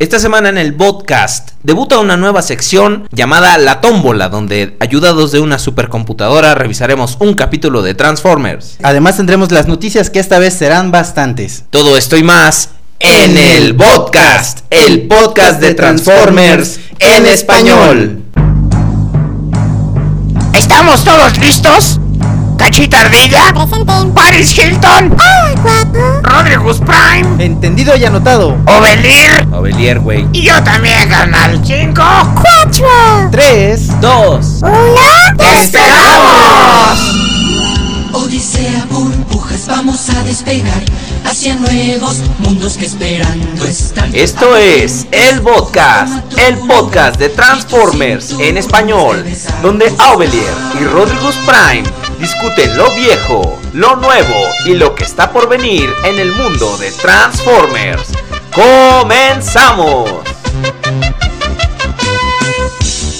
Esta semana en el podcast debuta una nueva sección llamada La Tómbola, donde ayudados de una supercomputadora revisaremos un capítulo de Transformers. Además tendremos las noticias que esta vez serán bastantes. Todo esto y más en el podcast, el podcast de Transformers en español. ¿Estamos todos listos? ¿Cachita Ardilla? Paris Hilton. ¡Ah! 24. Rodrigus Prime. Entendido y anotado. Ovelier. Ovelier, güey. Y yo también, carnal. 5, 4, 3, 2, 1. ¡Te esperamos! Odisea, burbujas, vamos a despegar hacia nuevos mundos que esperando están. Esto es El Podcast, el podcast de Transformers en español, donde Auvelier y Rodrigo Prime discuten lo viejo, lo nuevo y lo que está por venir en el mundo de Transformers. ¡Comenzamos!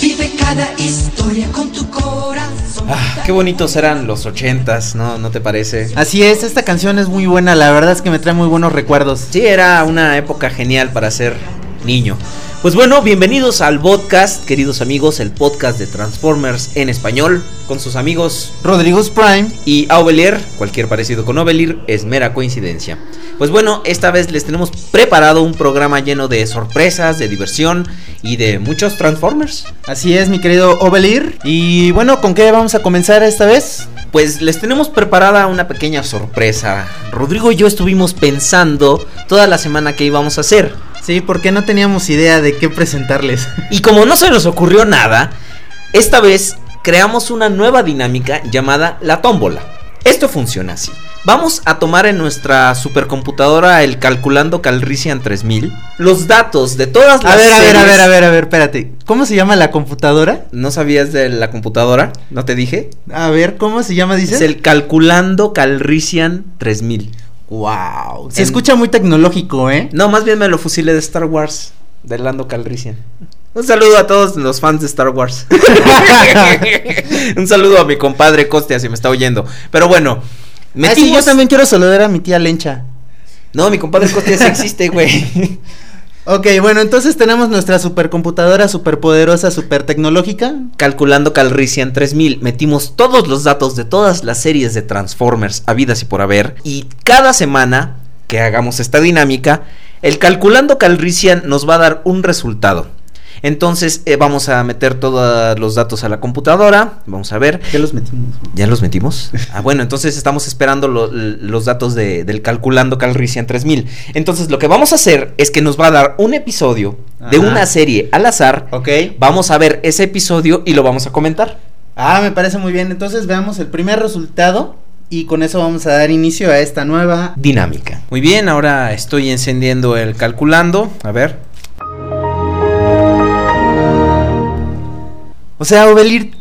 Vive cada historia con tu corazón. Ah, qué bonitos eran los ochentas, ¿no? ¿No te parece? Así es, esta canción es muy buena, la verdad es que me trae muy buenos recuerdos. Sí, era una época genial para ser niño. Pues bueno, bienvenidos al podcast, queridos amigos, el podcast de Transformers en español, con sus amigos Rodrigo's Prime. y Aubelier, cualquier parecido con Ovelir es mera coincidencia. Pues bueno, esta vez les tenemos preparado un programa lleno de sorpresas, de diversión y de muchos Transformers. Así es, mi querido Ovelir. Y bueno, ¿con qué vamos a comenzar esta vez? Pues les tenemos preparada una pequeña sorpresa. Rodrigo y yo estuvimos pensando toda la semana que íbamos a hacer. Sí, porque no teníamos idea de qué presentarles. Y como no se nos ocurrió nada, esta vez creamos una nueva dinámica llamada la tómbola. Esto funciona así. Vamos a tomar en nuestra supercomputadora el calculando Calrissian 3000 los datos de todas las A ver, a ver, a ver, a ver, a ver, espérate. ¿Cómo se llama la computadora? ¿No sabías de la computadora? ¿No te dije? A ver, ¿cómo se llama, dices? Es el calculando Calrissian 3000. Wow. Se En- escucha muy tecnológico, ¿eh? No, más bien me lo fusilé de Star Wars, de Lando Calrissian. Un saludo a todos los fans de Star Wars. Un saludo a mi compadre Costia si me está oyendo. Pero bueno, Ah, sí, metimos... yo también quiero saludar a mi tía Lencha. No, mi compadre Costia sí existe, güey. Ok, bueno, entonces tenemos nuestra supercomputadora superpoderosa, super tecnológica. Calculando Calrissian 3000, metimos todos los datos de todas las series de Transformers habidas y por haber. Y cada semana que hagamos esta dinámica, el Calculando Calrissian nos va a dar un resultado. Entonces eh, vamos a meter todos los datos a la computadora. Vamos a ver. Ya los metimos. ¿Ya los metimos? Ah, bueno, entonces estamos esperando lo- los datos de- del Calculando Calrissian 3000. Entonces lo que vamos a hacer es que nos va a dar un episodio de una serie al azar. Ok. Vamos a ver ese episodio y lo vamos a comentar. Ah, me parece muy bien. Entonces veamos el primer resultado y con eso vamos a dar inicio a esta nueva... Dinámica. Muy bien, ahora estoy encendiendo el calculando. A ver. O sea, Ovelir,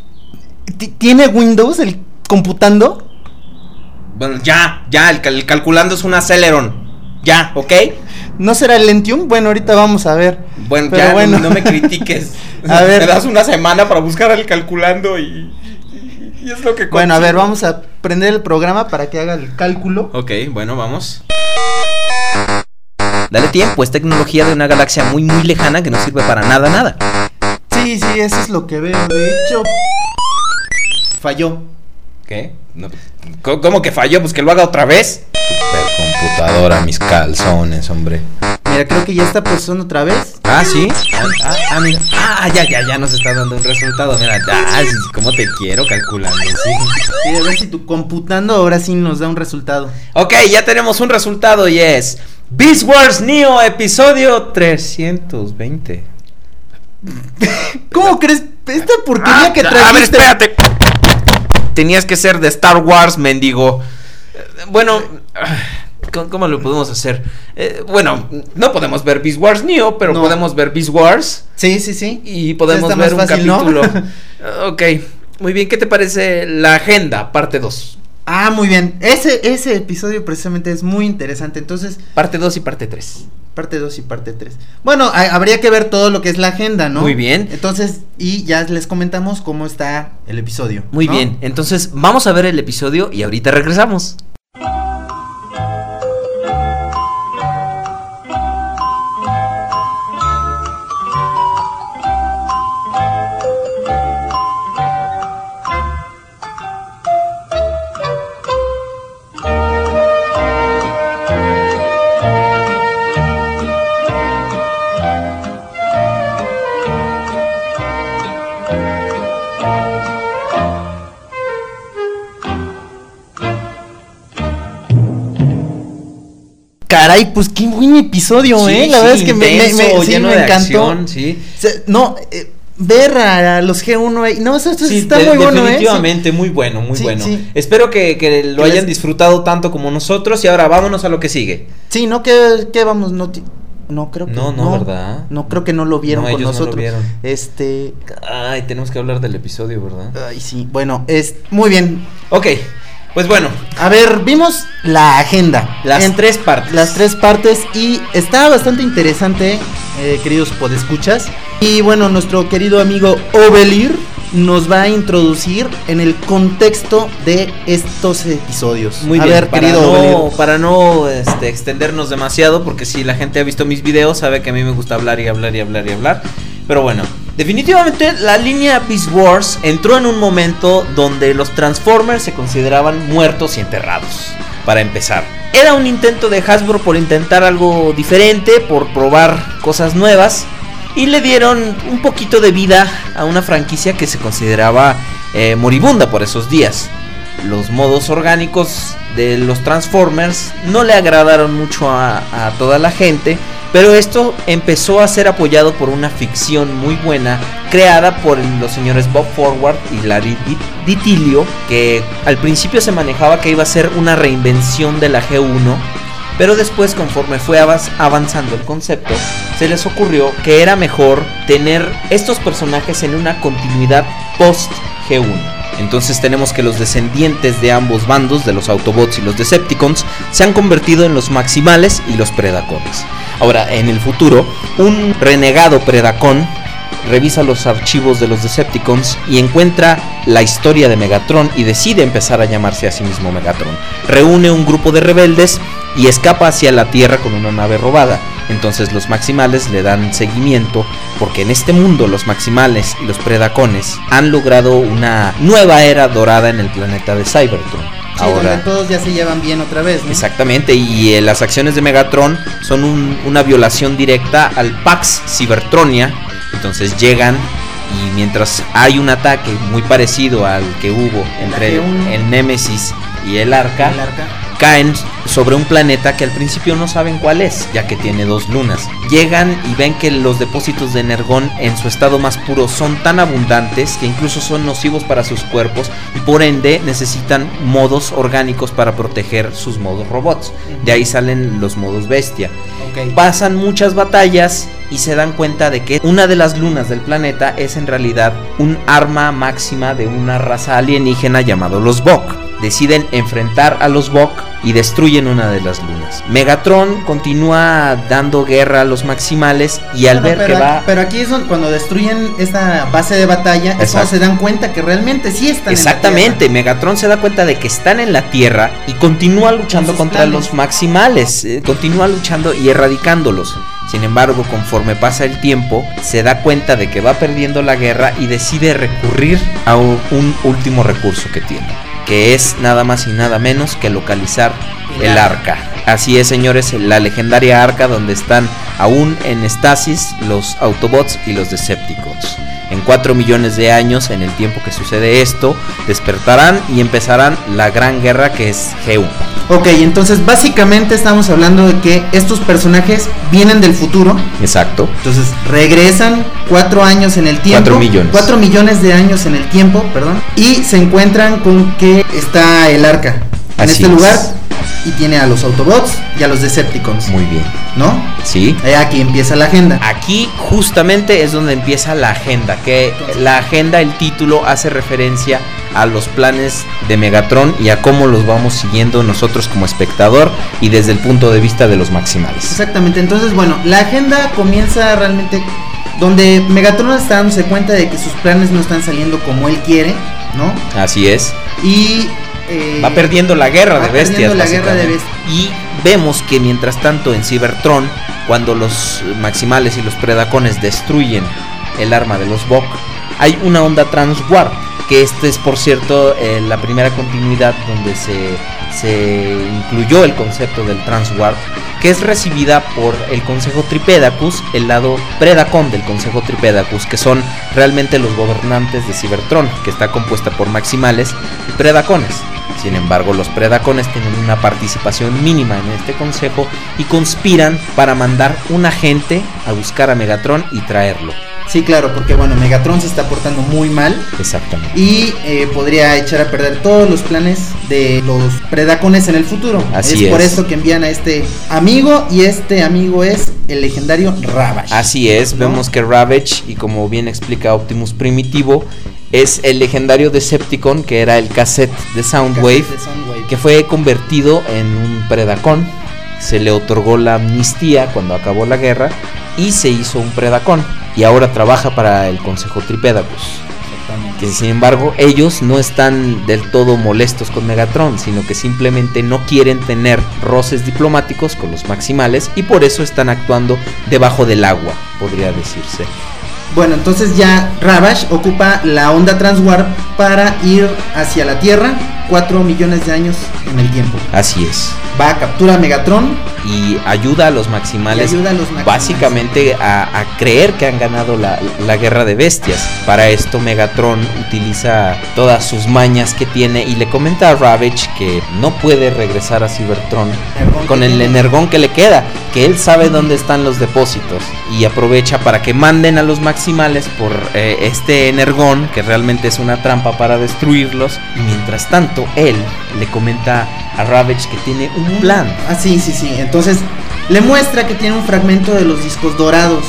¿ti- ¿tiene Windows el computando? Bueno, ya, ya, el, cal- el calculando es un Celeron. Ya, ¿ok? ¿No será el Lentium? Bueno, ahorita vamos a ver. Bueno, Pero ya bueno. No, no me critiques. A ver. Me das una semana para buscar el calculando y, y- es lo que Bueno, a ver, vamos a prender el programa para que haga el cálculo. Ok, bueno, vamos. Dale tiempo, es tecnología de una galaxia muy muy lejana que no sirve para nada, nada. Sí, sí, eso es lo que veo. De hecho, falló. ¿Qué? No, ¿cómo, cómo que falló? Pues que lo haga otra vez. Supercomputadora, mis calzones, hombre. Mira, creo que ya está procesando otra vez. Ah, sí. Ah, ah, ah, mira. Ah, ya, ya, ya nos está dando un resultado. Mira, ya, cómo te quiero calculando, sí. Sí, a ver si tu computando ahora sí nos da un resultado. Ok, ya tenemos un resultado y es Beast Wars Neo, episodio 320. ¿Cómo crees? Esta porquería Ah, que a trajiste. ver, espérate. Tenías que ser de Star Wars, mendigo. Bueno, ¿cómo, lo podemos hacer? Eh, bueno, no podemos ver Beast Wars Neo, pero No. podemos ver Beast Wars Sí, sí, sí. y podemos ver un fácil, ¿no? capítulo. Eh, ok, muy bien. ¿Qué te parece la agenda, parte 2? Ah, muy bien. Ese, ese episodio precisamente es muy interesante. Entonces, Parte 2 y parte 3. parte 2 y parte 3. Bueno, ha- habría que ver todo lo que es la agenda, ¿no? Muy bien. Entonces, y ya les comentamos cómo está el episodio. Muy ¿no? bien, entonces vamos a ver el episodio y ahorita regresamos. Caray, pues qué buen episodio, Sí, ¿eh? La sí, verdad es que me, me- me- intenso, sí, me encantó. acción, sí. O sea, no, eh, ver a, los G1 ahí. No, eso, eso Sí, está de- muy bueno, ¿eh? definitivamente muy bueno, muy bueno. Espero que, que lo Que hayan les- disfrutado tanto como nosotros y ahora vámonos a lo que sigue. Sí, no, que, que vamos, no, no creo que No, no, ¿verdad? No creo que no lo vieron No, con ellos no lo nosotros. vieron. Este, Ay, tenemos que hablar del episodio, ¿verdad? ay, sí, bueno, es muy bien. Ok, pues bueno, A ver, vimos la agenda. las En- tres partes. Las tres partes y está bastante interesante, eh, queridos podescuchas. Y bueno, nuestro querido amigo Ovelir nos va a introducir en el contexto de estos episodios. Muy a bien, ver, para querido no, Ovelir. para no este, extendernos demasiado, porque si la gente ha visto mis videos, sabe que a mí me gusta hablar y hablar y hablar y hablar. Pero bueno, definitivamente la línea Beast Wars entró en un momento donde los Transformers se consideraban muertos y enterrados, para empezar. Era un intento de Hasbro por intentar algo diferente, por probar cosas nuevas. Y le dieron un poquito de vida a una franquicia que se consideraba eh, moribunda por esos días los modos orgánicos de los Transformers no le agradaron mucho a, a toda la gente, pero esto empezó a ser apoyado por una ficción muy buena creada por los señores Bob Forward y Larry Di- Ditilio, que al principio se manejaba que iba a ser una reinvención de la G1, pero después conforme fue avanzando el concepto, se les ocurrió que era mejor tener estos personajes en una continuidad post G1. Entonces tenemos que los descendientes de ambos bandos, de los Autobots y los Decepticons, se han convertido en los Maximales y los Predacones. Ahora, en el futuro, un renegado Predacon revisa los archivos de los Decepticons y encuentra la historia de Megatron y decide empezar a llamarse a sí mismo Megatron. Reúne un grupo de rebeldes y escapa hacia la Tierra con una nave robada. Entonces los Maximales le dan seguimiento porque en este mundo los Maximales y los Predacones han logrado una nueva era dorada en el planeta de Cybertron. Sí, donde todos ya se llevan bien otra vez, ¿no? Exactamente, y eh, las acciones de Megatron son un- una violación directa al Pax Cybertronia. Entonces llegan y mientras hay un ataque muy parecido al que hubo entre el, G1. el Némesis y el Arca, El arca. Caen sobre un planeta que al principio no saben cuál es, ya que tiene dos lunas. Llegan y ven que los depósitos de energón en su estado más puro son tan abundantes que incluso son nocivos para sus cuerpos y por ende necesitan modos orgánicos para proteger sus modos robots. De ahí salen los modos bestia. Pasan muchas batallas y se dan cuenta de que una de las lunas del planeta es en realidad un arma máxima de una raza alienígena llamado los Bok. Deciden enfrentar a los Bok y destruyen una de las lunas. Megatron continúa dando guerra a los maximales y al ver que va... pero aquí es donde- cuando destruyen esta base de batalla, es cuando se dan cuenta que realmente sí están Exactamente, en la Megatron se da cuenta de que están en la Tierra y continúa luchando contra planes. los maximales, eh, continúa luchando y erradicándolos. Sin embargo, conforme pasa el tiempo, se da cuenta de que va perdiendo la guerra y decide recurrir a un último recurso que tiene, que es nada más y nada menos que localizar El arca. Así es, señores, la legendaria arca donde están aún en estasis los Autobots y los Decepticons. En 4 millones de años, en el tiempo que sucede esto, despertarán y empezarán la gran guerra que es G1. Ok, entonces básicamente estamos hablando de que estos personajes vienen del futuro. Exacto. Entonces regresan cuatro años en el tiempo. Cuatro millones. Cuatro millones de años en el tiempo, perdón. Y se encuentran con que está el arca en Así este es. lugar. Y tiene a los Autobots y a los Decepticons. Muy bien. ¿No? Sí. Eh, aquí empieza la agenda. Aquí justamente es donde empieza la agenda, que la agenda, el título, hace referencia a los planes de Megatron y a cómo los vamos siguiendo nosotros como espectador y desde el punto de vista de los maximales. Exactamente, entonces bueno, la agenda comienza realmente donde Megatron está dándose cuenta de que sus planes no están saliendo como él quiere, ¿no? Así es. Y eh, Va perdiendo la guerra de bestias. perdiendo la guerra de básicamente. Y vemos que mientras tanto en Cybertron, cuando los maximales y los predacones destruyen el arma de los Bok, hay una onda transwarp. Que este es, por cierto, eh, la primera continuidad donde se, se incluyó el concepto del transwarp, que es recibida por el Consejo Tripedacus, el lado predacon del Consejo Tripedacus, que son realmente los gobernantes de Cybertron, que está compuesta por maximales y predacones. Sin embargo, los Predacones tienen una participación mínima en este consejo y conspiran para mandar un agente a buscar a Megatron y traerlo. Sí, claro, porque bueno, Megatron se está portando muy mal Exactamente. y eh, podría echar a perder todos los planes de los Predacones en el futuro. Así es por es. eso que envían a este amigo y este amigo es el legendario Ravage. Así es, ¿no? vemos que Ravage, y como bien explica Optimus Primitivo, es el legendario Decepticon que era el cassette de Soundwave, Cassette de Soundwave. que fue convertido en un Predacon. Se le otorgó la amnistía cuando acabó la guerra y se hizo un Predacon. Y ahora trabaja para el Consejo Tripédagos. Exactamente. Que sin embargo ellos no están del todo molestos con Megatron, sino que simplemente no quieren tener roces diplomáticos con los maximales y por eso están actuando debajo del agua, podría decirse. Bueno, entonces ya Ravage ocupa la onda Transwarp para ir hacia la Tierra 4 millones de años en el tiempo. Así es. Va a captura a Megatron Y ayuda a los maximales ayuda a los maximales. básicamente a, a creer que han ganado la, la guerra de bestias. Para esto Megatron utiliza todas sus mañas que tiene y le comenta a Ravage que no puede regresar a Cybertron Energón con el tiene. energón que le queda, que él sabe dónde están los depósitos y aprovecha para que manden a los maximales por eh, este energón, que realmente es una trampa para destruirlos. Y mientras tanto, él le comenta a Ravage que tiene un plan. Ah, sí, sí, sí. Entonces le muestra que tiene un fragmento de los discos dorados.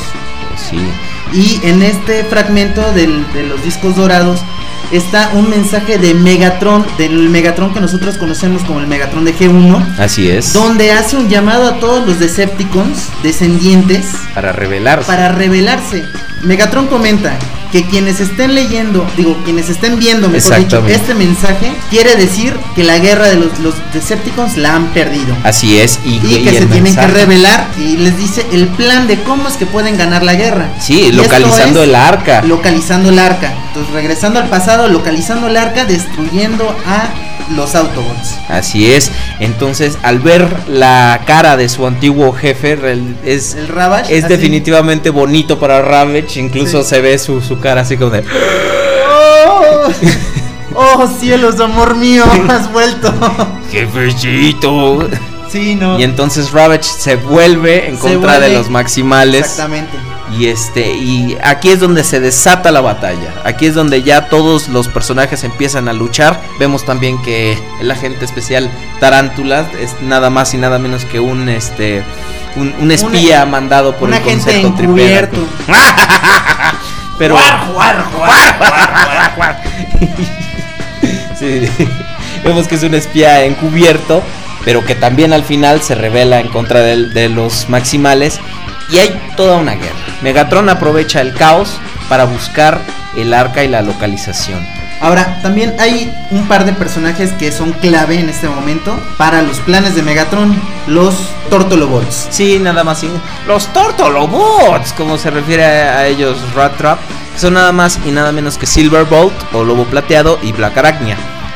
Pues sí, Y en este fragmento del- de los discos dorados está un mensaje de Megatron, del Megatron que nosotros conocemos como el Megatron de G1, así es. donde hace un llamado a todos los Decepticons descendientes Para revelarse. para rebelarse. Megatron comenta que quienes estén leyendo, digo, quienes estén viendo, mejor dicho, este mensaje, quiere decir que la guerra de los, los Decepticons la han perdido. Así es. Y, Y y que se tienen que revelar y les dice el plan de cómo es que pueden ganar la guerra. Sí, localizando es el arca. Localizando el arca. Entonces, regresando al pasado, localizando el arca, destruyendo a los Autobots. Así es. Entonces, al ver la cara de su antiguo jefe, es, El Ravage. es así. definitivamente bonito para Ravage. Incluso Sí. se ve su, su cara así como de. ¡Oh! ¡Oh, cielos, amor mío! Has vuelto. ¡Jefecito! sí, no. Y entonces Ravage se vuelve en Se contra de los maximales. Exactamente. Y este, y aquí es donde se desata la batalla. Aquí es donde ya todos los personajes empiezan a luchar. Vemos también que el agente especial Tarántula es nada más y nada menos que un este un, un espía Un- mandado por Un el agente encubierto. Pero Sí, vemos que es un espía encubierto, pero que también al final se revela en contra de, los maximales y hay toda una guerra. Megatron aprovecha el caos para buscar el arca y la localización. Ahora, también hay un par de personajes que son clave en este momento para los planes de Megatron, los Tortolobots. Sí, nada más. y- Los Tortolobots, como se refiere a, a ellos Rat Trap, que son nada más y nada menos que Silverbolt o Lobo Plateado y Black Arachnia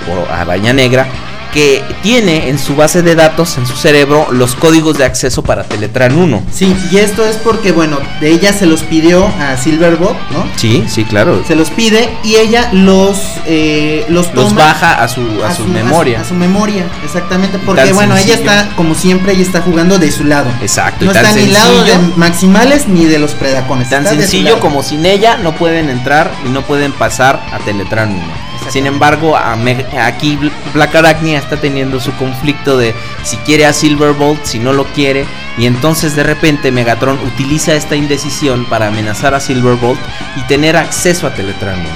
o Araña Negra, que tiene en su base de datos, en su cerebro, los códigos de acceso para Teletran 1. Sí, y esto es porque, bueno, de ella se los pidió a Silverbot, ¿no? Sí, sí, claro. Se los pide y ella los eh, los, baja a su, a su memoria. A su, memoria, exactamente. Porque, Tan bueno, ella sencillo. está, como siempre, ella está jugando de su lado. Exacto. No y tan está ni lado de sencillo- maximales ni de los predacones. Tan está sencillo como sin ella no pueden entrar y no pueden pasar a Teletran 1. Sin embargo, a aquí Bl- Black Arachnia está teniendo su conflicto de si quiere a Silverbolt, si no lo quiere. Y entonces de repente Megatron utiliza esta indecisión para amenazar a Silverbolt y tener acceso a Teletran 1.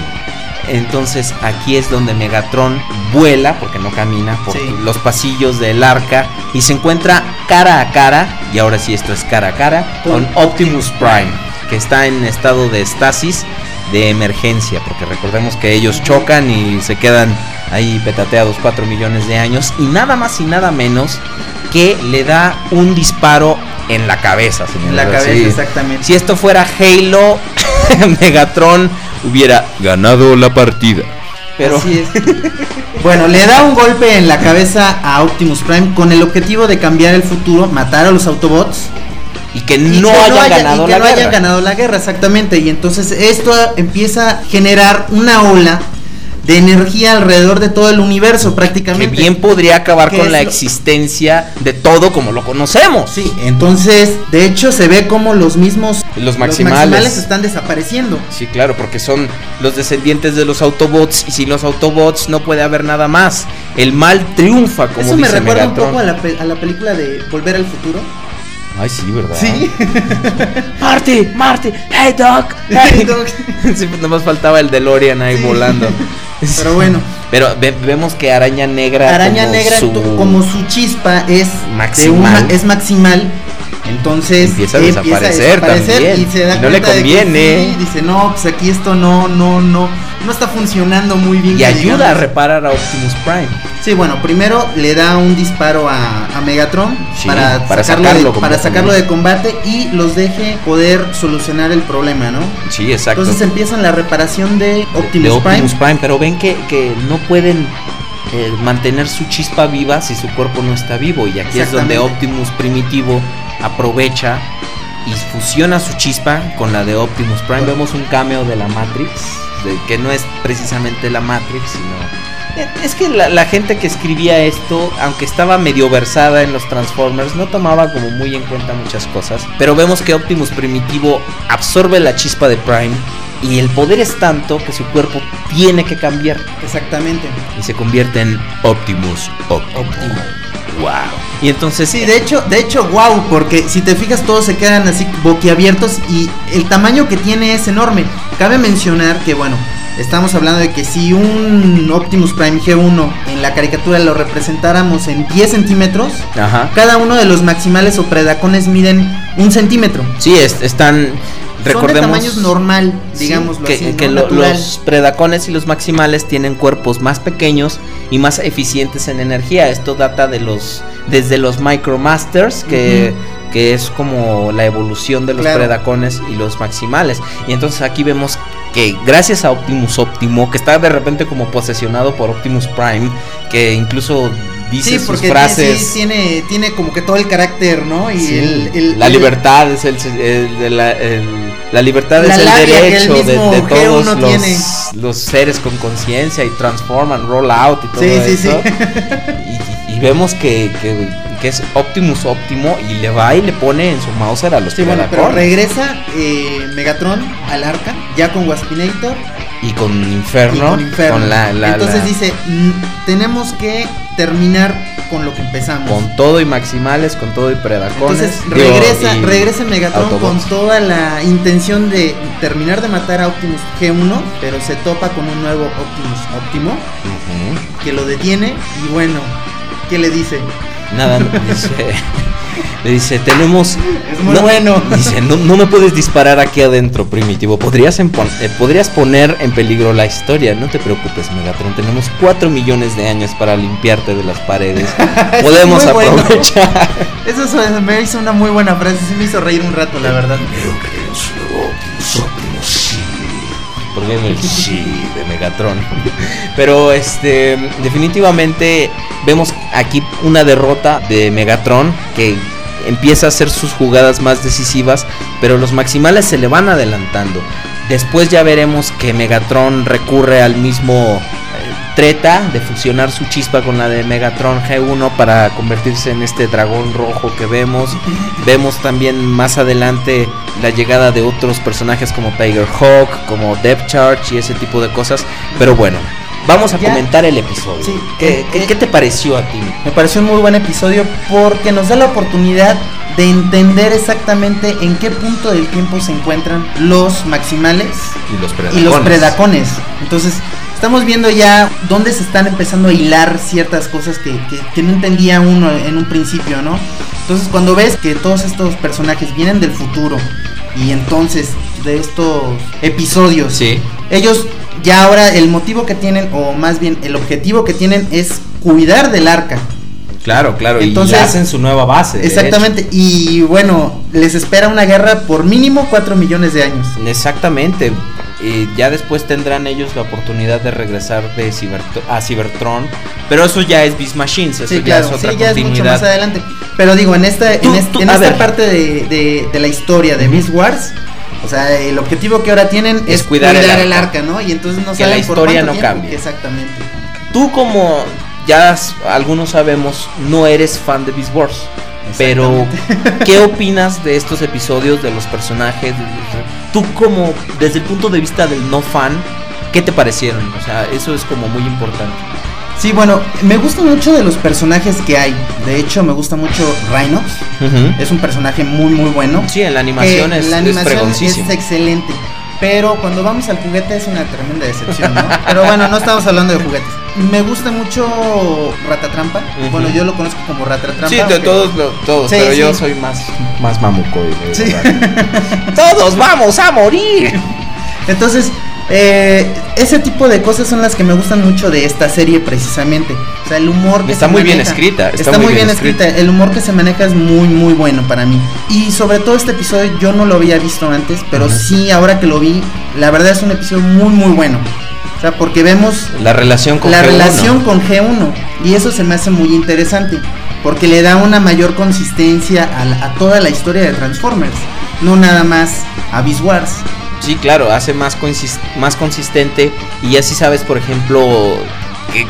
Entonces aquí es donde Megatron vuela, porque no camina, por Sí. los pasillos del arca y se encuentra cara a cara, y ahora sí esto es cara a cara, con Optimus Prime, que está en estado de estasis de emergencia, porque recordemos que ellos chocan y se quedan ahí petateados 4 millones de años, y nada más y nada menos que le da un disparo en la cabeza, señor. En la cabeza, exactamente. Si esto fuera Halo, Megatron hubiera ganado la partida. Pero Así es. bueno, le da un golpe en la cabeza a Optimus Prime con el objetivo de cambiar el futuro, matar a los Autobots. Y que y no que hayan haya- ganado y que la no guerra. hayan ganado la guerra, exactamente. Y entonces esto empieza a generar una ola de energía alrededor de todo el universo Que prácticamente. bien podría acabar Que con la lo- existencia de todo como lo conocemos. Sí, entonces, de hecho se ve como los mismos Los maximales. están desapareciendo. Sí, claro, porque son los descendientes de los Autobots y sin los Autobots no puede haber nada más. El mal triunfa, como Eso me dice recuerda Megatron. un poco a la, pe- a la película de Volver al Futuro. Ay, sí, ¿verdad? Sí. Marty, Marty, hey Doc. Hey. sí, pues nomás faltaba el DeLorean ahí Sí. volando. Pero bueno, Pero ve- vemos que Araña Negra Araña como Negra su- como su chispa es Maximal. una- es maximal. Entonces Empieza a desaparecer también, y se da no le cuenta de que conviene. sí, dice, "No, pues aquí esto no no no no está funcionando muy bien." y ayuda a digamos". reparar a Optimus Prime. Sí, bueno, primero le da un disparo a, a Megatron Sí, para, para sacarlo, sacarlo de, para sacarlo de combate y los deje poder solucionar el problema, ¿no? Sí, exacto. Entonces empiezan la reparación de Optimus, de Optimus Prime. Pero ven que, que no pueden eh, mantener su chispa viva si su cuerpo no está vivo. Y aquí es donde. Optimus Primitivo aprovecha y fusiona su chispa con la de Optimus Prime. Vemos un cameo de la Matrix, de- que no es precisamente la Matrix, sino... eh, Es que la, la gente que escribía esto, aunque estaba medio versada en los Transformers, no tomaba como muy en cuenta muchas cosas. Pero vemos que Optimus Primitivo absorbe la chispa de Prime y el poder es tanto que su cuerpo tiene que cambiar Exactamente. y se convierte en Optimus Optimo. Wow. Y entonces Sí, de hecho, de hecho, wow, porque si te fijas todos se quedan así boquiabiertos y el tamaño que tiene es enorme. Cabe mencionar que bueno, estamos hablando de que si un Optimus Prime G1 en la caricatura lo representáramos en 10 centímetros, Ajá. cada uno de los maximales o predacones miden un centímetro. Sí, es- están recordemos Son de tamaños normal, Sí, digámoslo que, así, ¿no? que lo- los predacones y los maximales tienen cuerpos más pequeños y más eficientes en energía. Esto data de los desde los Micromasters que que es como la evolución de los Claro. predacones y los maximales. Y entonces aquí vemos que gracias a Optimus Optimo, que está de repente como posesionado por Optimus Prime, que incluso dice Sí, sus frases. sí, tiene, tiene como que todo el carácter, ¿no? Y Sí, el, el- la libertad es el, la, libertad La es el derecho de, todos G1 los, tiene. los seres con conciencia y transforman, roll out y todo Sí, sí, eso. sí. Y, y vemos que, que, que es Optimus Óptimo y le va y le pone en su Mauser a los Sí, bueno, pero regresa eh, Megatron al arca, ya con Waspinator y con y Inferno, con Inferno. con la, la- Entonces la- dice, "Mm, tenemos que terminar con lo que empezamos. con todo y maximales, con todo y predacones. Entonces regresa, regresa Megatron Autobots. con toda la intención de terminar de matar a Optimus G1, pero se topa con un nuevo Optimus Óptimo Ujú. que lo detiene y bueno, ¿qué le dice? Nada, dice, le dice, tenemos... Es muy no- bueno. Dice, no, no me puedes disparar aquí adentro, primitivo. Podrías, empon- eh, podrías poner en peligro la historia. No te preocupes, Megatron. Tenemos 4 millones de años para limpiarte de las paredes. Podemos bueno. aprovechar. Eso es- me hizo una muy buena frase, sí me hizo reír un rato, la verdad. Porque es el sí de Megatron. Pero este, definitivamente vemos aquí una derrota de Megatron que empieza a hacer sus jugadas más decisivas, pero los maximales se le van adelantando. Después ya veremos que Megatron recurre al mismo treta de fusionar su chispa con la de Megatron G1 para convertirse en este dragón rojo que vemos. Vemos también más adelante la llegada de otros personajes como Tiger Hawk, como Depth Charge y ese tipo de cosas. Pero bueno, vamos a Ya. comentar el episodio. Sí. ¿Qué, Eh, qué- eh. qué te pareció a ti? Me pareció un muy buen episodio porque nos da la oportunidad de entender exactamente en qué punto del tiempo se encuentran los maximales Y los y los predacones. Entonces, estamos viendo ya dónde se están empezando a hilar ciertas cosas que, que- que no entendía uno en un principio, ¿no? Entonces, cuando ves que todos estos personajes vienen del futuro y entonces de estos episodios, Sí. ellos ya ahora el motivo que tienen, o más bien el objetivo que tienen es cuidar del arca. Claro, claro. Entonces- y hacen su nueva base. Exactamente, y bueno, les espera una guerra por mínimo 4 millones de años. Exactamente. Y ya después tendrán ellos la oportunidad de regresar de a Cybertron. Pero eso ya es Beast Machines. Eso Sí, ya es otra sí, ya es mucho continuidad. más adelante. Pero digo, en esta, Tú- en, tú- en esta ver. parte de, de- de la historia de Beast Wars, O sea, el objetivo que ahora tienen es, Es cuidar el el arca. arca, ¿no? Y entonces no Que saben la historia no cambie. Exactamente. Tú como ya algunos sabemos, no eres fan de Beast Wars. Pero, ¿qué opinas de estos episodios, de los personajes? de- Tú como, desde el punto de vista del no fan, ¿qué te parecieron? O sea, eso es como muy importante. Sí, bueno, me gusta mucho de los personajes que hay. De hecho, me gusta mucho Rhinox. Es un personaje muy, muy bueno. Sí, en la animación que es, la es animación fregoncísimo. es excelente. Pero cuando vamos al juguete es una tremenda decepción, ¿no? Pero bueno, no estamos hablando de juguetes. Me gusta mucho Ratatrampa. Ujú. Bueno, yo lo conozco como Ratatrampa. Sí, de todos, todos, Sí, pero yo soy más, más mamuco. Sí. todos vamos a morir. Entonces, eh, ese tipo de cosas son las que me gustan mucho de esta serie precisamente. O sea, el humor que Está se muy bien escrita, Está, muy bien escrita. El humor que se maneja es muy, muy bueno para mí. Y sobre todo este episodio yo no lo había visto antes, pero sí, ahora que lo vi, la verdad es un episodio muy, muy bueno. O sea, porque vemos La relación con la G1. relación con G1 y eso se me hace muy interesante porque le da una mayor consistencia a, la- a toda la historia de Transformers, no nada más a Beast Wars. Sí, claro, hace más, más consistente y así sabes, por ejemplo,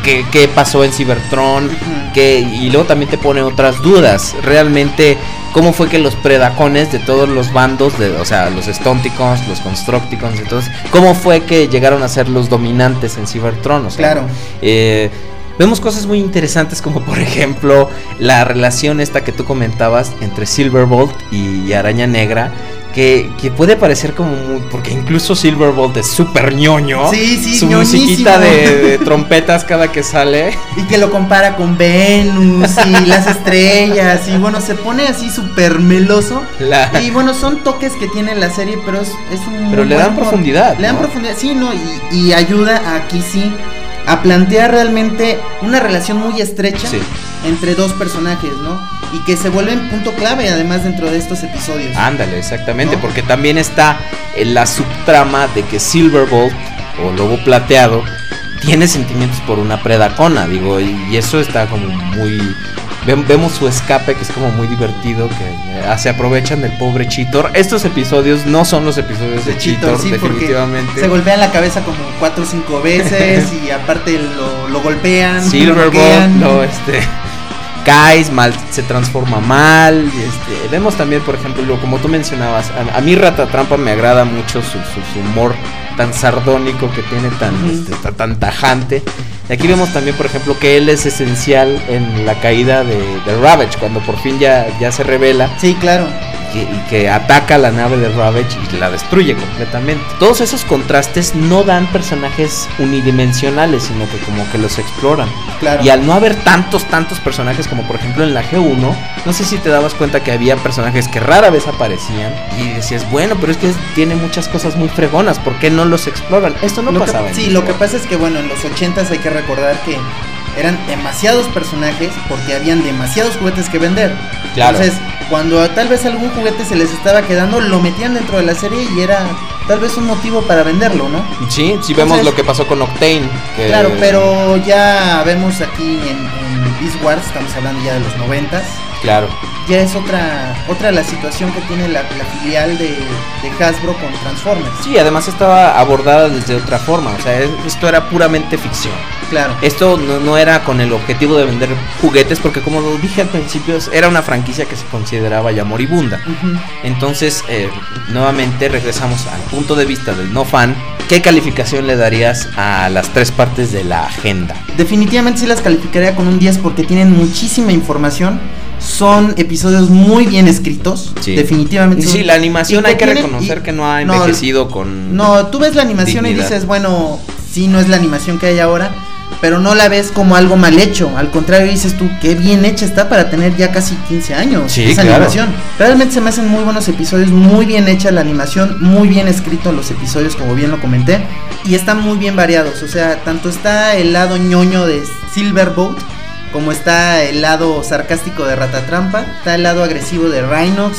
qué, qué- pasó en Cybertron, que, y luego también te pone otras dudas. Realmente, ¿cómo fue que los predacones de todos los bandos, de, o sea, los Stonticons, los Constructicons, entonces, cómo fue que llegaron a ser los dominantes en Cybertron? O sea, Claro. eh, Vemos cosas muy interesantes como por ejemplo la relación esta que tú comentabas entre Silverbolt y Araña Negra, que, que puede parecer como muy... porque incluso Silverbolt es súper ñoño. Sí, sí, Su ñoñísimo. musiquita de, de trompetas cada que sale. Y que lo compara con Venus y las estrellas y bueno, se pone así súper meloso. La- Y bueno, son toques que tiene la serie, pero es, es un... Pero le dan profundidad, Le dan profundidad, sí, ¿no? Y, y ayuda aquí sí a plantear realmente una relación muy estrecha Sí. entre dos personajes, ¿no? Y que se vuelven punto clave además dentro de estos episodios. Ándale, exactamente, ¿No? porque también está en la subtrama de que Silverbolt o Lobo Plateado tiene sentimientos por una predacona, digo, y, y eso está como muy... ve- Vemos su escape que es como muy divertido, que eh, se aprovechan del pobre Cheetor. Estos episodios no son los episodios de, Cheetor, sí, porque definitivamente. Se golpean la cabeza como cuatro o cinco veces y aparte lo, lo golpean. lo noquean. no, este. Caes, mal, se transforma mal. Este, vemos también, por ejemplo, lo, como tú mencionabas, a, a mí Ratatrampa me agrada mucho su, su- su humor tan sardónico que tiene, tan, este, ta- tan tajante. Y aquí vemos también, por ejemplo, que él es esencial en la caída de, de Ravage, cuando por fin ya, ya se revela Sí, claro. Que- y que ataca la nave de Ravage y la destruye completamente. Todos esos contrastes no dan personajes unidimensionales, sino que como que los exploran. Claro. Y al no haber tantos, tantos personajes como por ejemplo en la G1, no sé si te dabas cuenta que había personajes que rara vez aparecían y decías, bueno, pero es que tiene muchas cosas muy fregonas, ¿por qué no los exploran? Esto no Lo que- pasaba. en sí, lo que pasa es que bueno, en los 80s hay que recordar que eran demasiados personajes porque habían demasiados juguetes que vender. Claro. Entonces, cuando tal vez algún juguete se les estaba quedando, lo metían dentro de la serie y era tal vez un motivo para venderlo, ¿no? Sí, sí vemos lo que pasó con Octane. que- Claro, pero ya vemos aquí en, en Beast Wars, estamos hablando ya de los 90s, Claro. ya es otra otra la situación que tiene la, la filial de, de Hasbro con Transformers. Sí, además estaba abordada desde otra forma, o sea, es- esto era puramente ficción. Claro. Esto no, no era con el objetivo de vender juguetes, porque como lo dije al principio, era una franquicia que se consideraba ya moribunda. Entonces, eh, nuevamente regresamos al punto de vista del no fan. ¿Qué calificación le darías a las tres partes de la agenda? Definitivamente sí las calificaría con un 10 porque tienen muchísima información. Son episodios muy bien escritos. Sí. Definitivamente. Sí, son- la animación hay que tienen- reconocer y- que no ha no, envejecido con... No, tú ves la animación y dices, bueno, sí, no es la animación que hay ahora, pero no la ves como algo mal hecho. Al contrario, dices tú, qué bien hecha está para tener ya casi 15 años Sí, esa claro. animación. Realmente se me hacen muy buenos episodios, muy bien hecha la animación, muy bien escrito los episodios, como bien lo comenté, y están muy bien variados. O sea, tanto está el lado ñoño de Silverboat. Como está el lado sarcástico de Ratatrampa, está el lado agresivo de Rhinox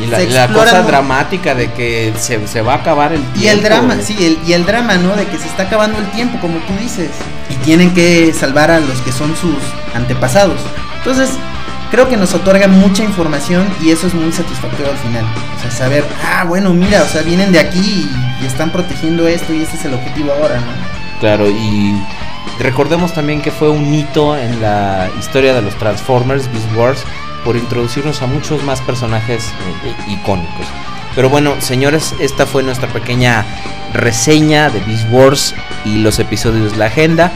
y, Y la, la cosa dramática de que se, se va a acabar el tiempo. y el drama, sí, el- y el drama, ¿no? De que se está acabando el tiempo, como tú dices. Y tienen que salvar a los que son sus antepasados. Entonces, creo que nos otorga mucha información y eso es muy satisfactorio al final. O sea, saber, ah, bueno, mira, o sea, vienen de aquí y, y están protegiendo esto y este es el objetivo ahora, ¿no? Claro, y recordemos también que fue un hito en la historia de los Transformers, Beast Wars, por introducirnos a muchos más personajes eh, icónicos. Pero bueno, señores, esta fue nuestra pequeña reseña de Beast Wars y los episodios de la agenda.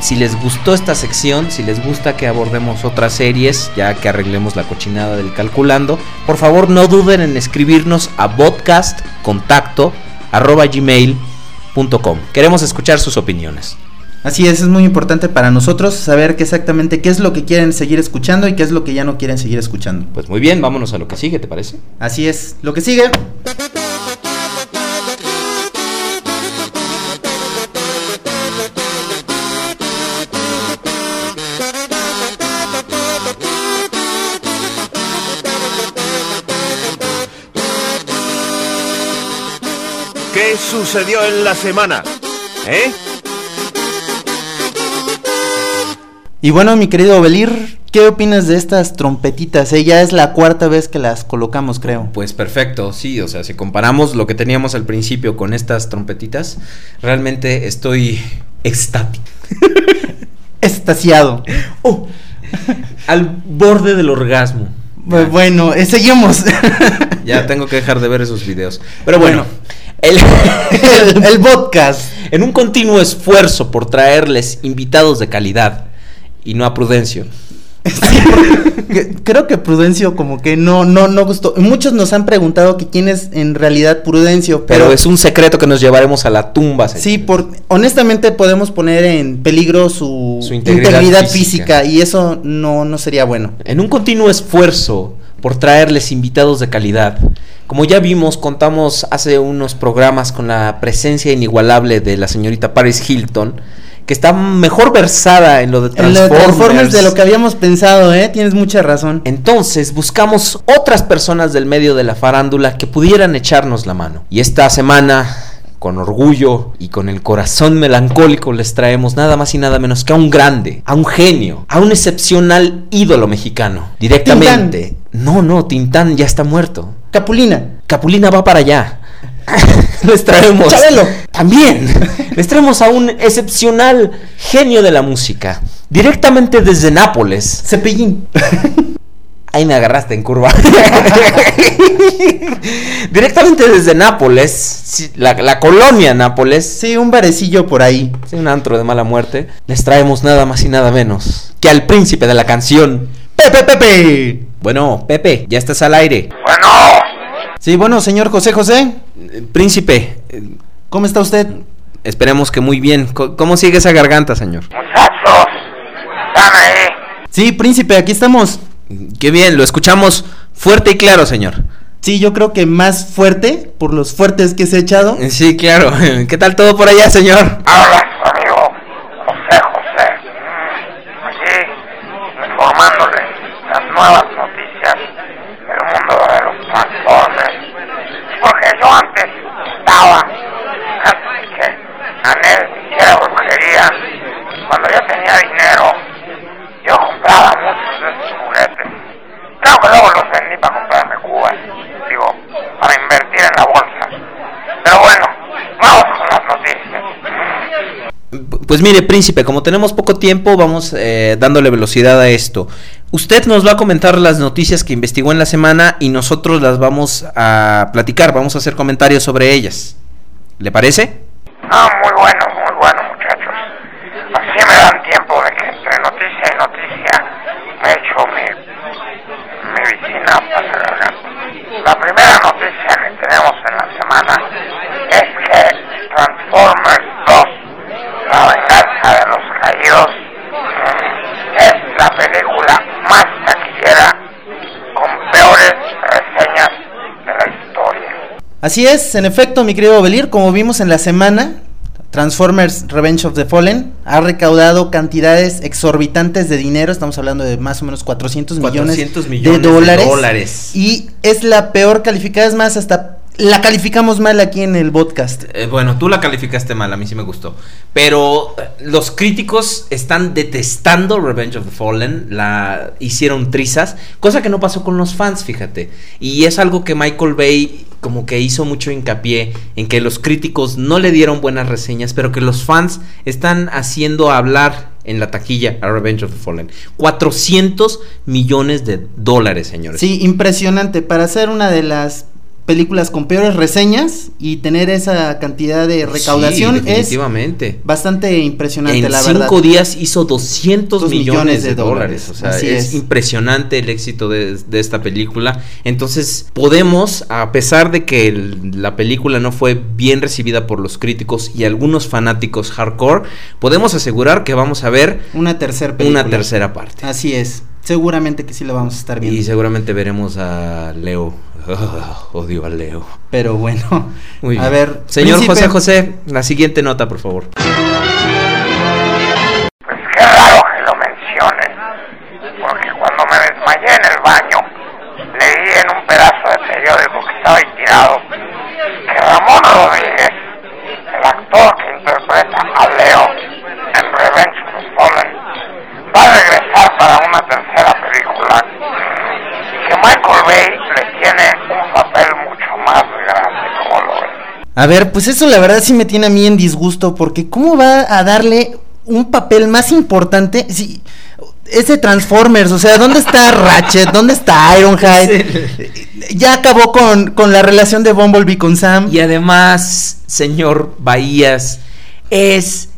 Si les gustó esta sección, si les gusta que abordemos otras series, ya que arreglemos la cochinada del calculando, por favor no duden en escribirnos a podcastcontacto@gmail.com. Queremos escuchar sus opiniones. Así es, es muy importante para nosotros saber que exactamente qué es lo que quieren seguir escuchando y qué es lo que ya no quieren seguir escuchando. Pues muy bien, vámonos a lo que sigue, ¿te parece? Así es, lo que sigue. ¿Qué sucedió en la semana? ¿Eh? Y bueno, mi querido Belir, ¿qué opinas de estas trompetitas? Eh, ya es la cuarta vez que las colocamos, creo. Pues perfecto, sí, o sea, si comparamos lo que teníamos al principio con estas trompetitas, realmente estoy extático. Estasiado. Oh, al borde del orgasmo. Bu- Bueno, eh, seguimos. Ya tengo que dejar de ver esos videos. Pero bueno, el- el, el podcast. en un continuo esfuerzo por traerles invitados de calidad y no a Prudencio. Creo que Prudencio como que no, no, no gustó. Muchos nos han preguntado que quién es en realidad Prudencio, Pero, pero, es un secreto que nos llevaremos a la tumba. señor. sí, por, honestamente podemos poner en peligro su, Su integridad física. física. y eso no, no sería bueno. En un continuo esfuerzo por traerles invitados de calidad. Como ya vimos, contamos hace unos programas con la presencia inigualable de la señorita Paris Hilton, que está mejor versada en lo de En lo Transformers. de Transformers de lo que habíamos pensado, ¿eh? Tienes mucha razón. Entonces buscamos otras personas del medio de la farándula que pudieran echarnos la mano. Y esta semana, con orgullo y con el corazón melancólico, les traemos nada más y nada menos que a un grande, a un genio, a un excepcional ídolo mexicano. Directamente. No, no, Tintán ya está muerto. Capulina. Capulina va para allá. les traemos. Chabelo. También. Les traemos a un excepcional genio de la música. Directamente desde Nápoles. Cepillín. Ahí me agarraste en curva. Directamente desde Nápoles, la colonia Nápoles, Sí, un barecillo por ahí. sí, un antro de mala muerte, les traemos nada más y nada menos que al príncipe de la canción. Pepe, Pepe. Bueno, Pepe, ya estás al aire. Bueno, Sí, bueno, señor José José, Eh, Príncipe, eh, ¿cómo está usted? esperemos que muy bien. ¿Cómo sigue esa garganta, señor? muchachos, están ahí. Sí, príncipe, aquí estamos. Qué bien, lo escuchamos fuerte y claro, señor. Sí, yo creo que más fuerte, por los fuertes que se ha echado. Sí, claro. ¿Qué tal todo por allá, señor? Habla su amigo José José. Mm, Aquí, informándole las nuevas noticias del mundo de los Transformers. Porque yo antes estaba, antes que Anel hiciera brujería, cuando yo tenía dinero, yo compraba muchos de esos juguetes. Claro que luego los vendí para comprarme cubas, digo, para invertir en la bolsa. Pero bueno, vamos con las noticias. Pues mire, príncipe, como tenemos poco tiempo, vamos eh, dándole velocidad a esto. Usted nos va a comentar las noticias que investigó en la semana y nosotros las vamos a platicar, vamos a hacer comentarios sobre ellas. ¿Le parece? Ah, muy bueno, muy bueno, muchachos. Así me dan tiempo de que entre noticia y noticia me echo mi, mi vicina para la garganta. La primera noticia que tenemos en la semana es que Transformers 2, La venganza de los caídos, mm, es la película más taquillera con peores reseñas de la historia. Así es, en efecto, mi querido Belir, como vimos en la semana, Transformers Revenge of the Fallen ha recaudado cantidades exorbitantes de dinero, estamos hablando de más o menos 400, 400 millones, millones de, de dólares, dólares. Y es la peor calificada, es más, hasta la calificamos mal aquí en el podcast. Eh, bueno, tú la calificaste mal, a mí sí me gustó. Pero eh, los críticos están detestando Revenge of the Fallen, la hicieron trizas, cosa que no pasó con los fans, fíjate. Y es algo que Michael Bay como que hizo mucho hincapié en que los críticos no le dieron buenas reseñas, pero que los fans están haciendo hablar en la taquilla a Revenge of the Fallen. 400 millones de dólares, señores. Sí, impresionante. Para ser una de las películas con peores reseñas y tener esa cantidad de recaudación Sí, es bastante impresionante, en la cinco verdad. días hizo 200 Dos millones, de, dólares. O sea, Así es, es. impresionante el éxito de, de esta película. Entonces, podemos, a pesar de que el- la película no fue bien recibida por los críticos y algunos fanáticos hardcore, podemos asegurar que vamos a ver Una película. una tercera parte. Así es. Seguramente que sí la vamos a estar viendo. Y seguramente veremos a Leo. Odio a Leo. Pero bueno. Muy bien. A ver, Señor príncipe. José José, la siguiente nota, por favor. Pues qué raro que lo menciones, porque cuando me desmayé en el baño, leí en un pedazo de periódico que estaba ahí tirado que Ramón Rodríguez, el actor que interpreta a Leo en Revenge of the Fallen, va a regresar para una tercera película y que Michael Bay le tiene un papel mucho más grande, como lo ves. A ver, pues eso la verdad sí me tiene a mí en disgusto porque ¿cómo va a darle un papel más importante si ese Transformers, o sea, ¿dónde está Ratchet? ¿Dónde está Ironhide? Ya acabó con, con la relación de Bumblebee con Sam. Y además, señor Bahías, es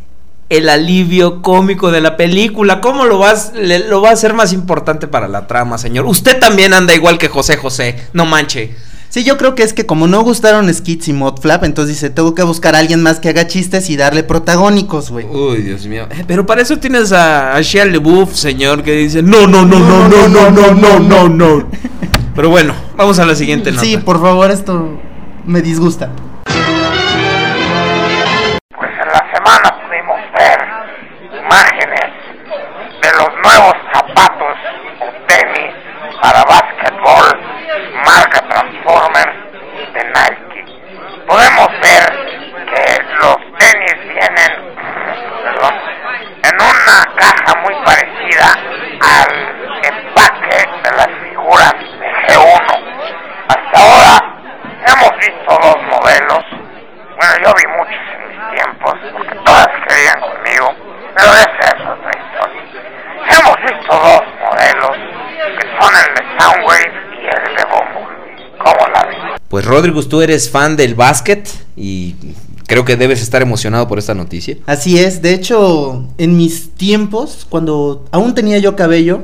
el alivio cómico de la película. ¿Cómo lo vas, le- lo va a hacer más importante para la trama, señor? Usted también anda igual que José José, no manche. Sí, yo creo que es que como no gustaron Skits y Modflap, entonces dice, tengo que buscar a alguien más que haga chistes y darle protagónicos, güey. Uy, Dios mío. Eh, Pero para eso tienes a, a Shia LaBeouf, señor, que dice, no, no, no, no, no, no, no, no, no, no. Pero bueno, vamos a la siguiente nota. Sí, por favor, esto me disgusta. Pues en la semana pudimos ver imágenes de los nuevos zapatos o tenis para básquetbol marca Transformers de Nike. Podemos ver que los tenis vienen perdón, en una muy parecida al empaque de las figuras de G1. Hasta ahora hemos visto dos modelos. Bueno, yo vi muchos en mis tiempos, porque todas querían conmigo, pero esa es otra historia. Hemos visto dos modelos, que son el de Soundwave y el de Bumblebee. ¿Cómo la ven? Pues Rodrigo, tú eres fan del básquet y creo que debes estar emocionado por esta noticia. Así es, de hecho, en mis tiempos, cuando aún tenía yo cabello,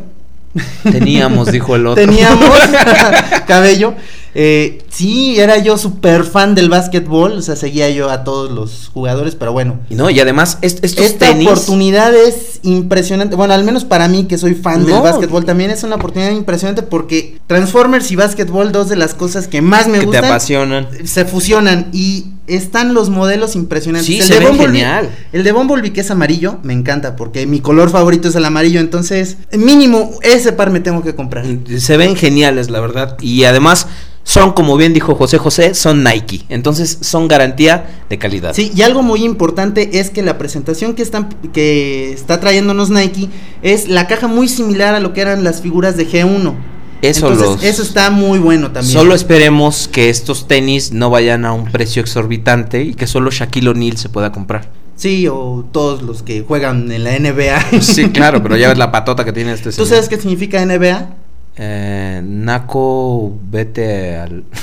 Teníamos, dijo el otro. teníamos cabello, eh, sí, era yo súper fan del básquetbol, o sea, seguía yo a todos los jugadores, pero bueno. Y no, y además est- estos Esta tenis oportunidad es impresionante. Bueno, al menos para mí que soy fan del básquetbol también es una oportunidad impresionante porque Transformers y básquetbol, dos de las cosas que más me que te gustan, apasionan. se fusionan y están los modelos impresionantes. Sí, el se de ven genial. El de Bumblebee que es amarillo, me encanta porque mi color favorito es el amarillo, entonces mínimo ese par me tengo que comprar. Se ven geniales, la verdad. Y además son, como bien dijo José José, son Nike. Entonces son garantía de calidad. Sí, y algo muy importante es que la presentación que están que está trayéndonos Nike es la caja muy similar a lo que eran las figuras de G1. Eso Entonces, los- eso está muy bueno también. Solo esperemos que estos tenis no vayan a un precio exorbitante y que solo Shaquille O'Neal se pueda comprar. Sí, o todos los que juegan en la NBA. Sí, claro, pero ya ves la patota que tiene este ¿Tú señor. sabes qué significa NBA? Eh, Naco, vete al...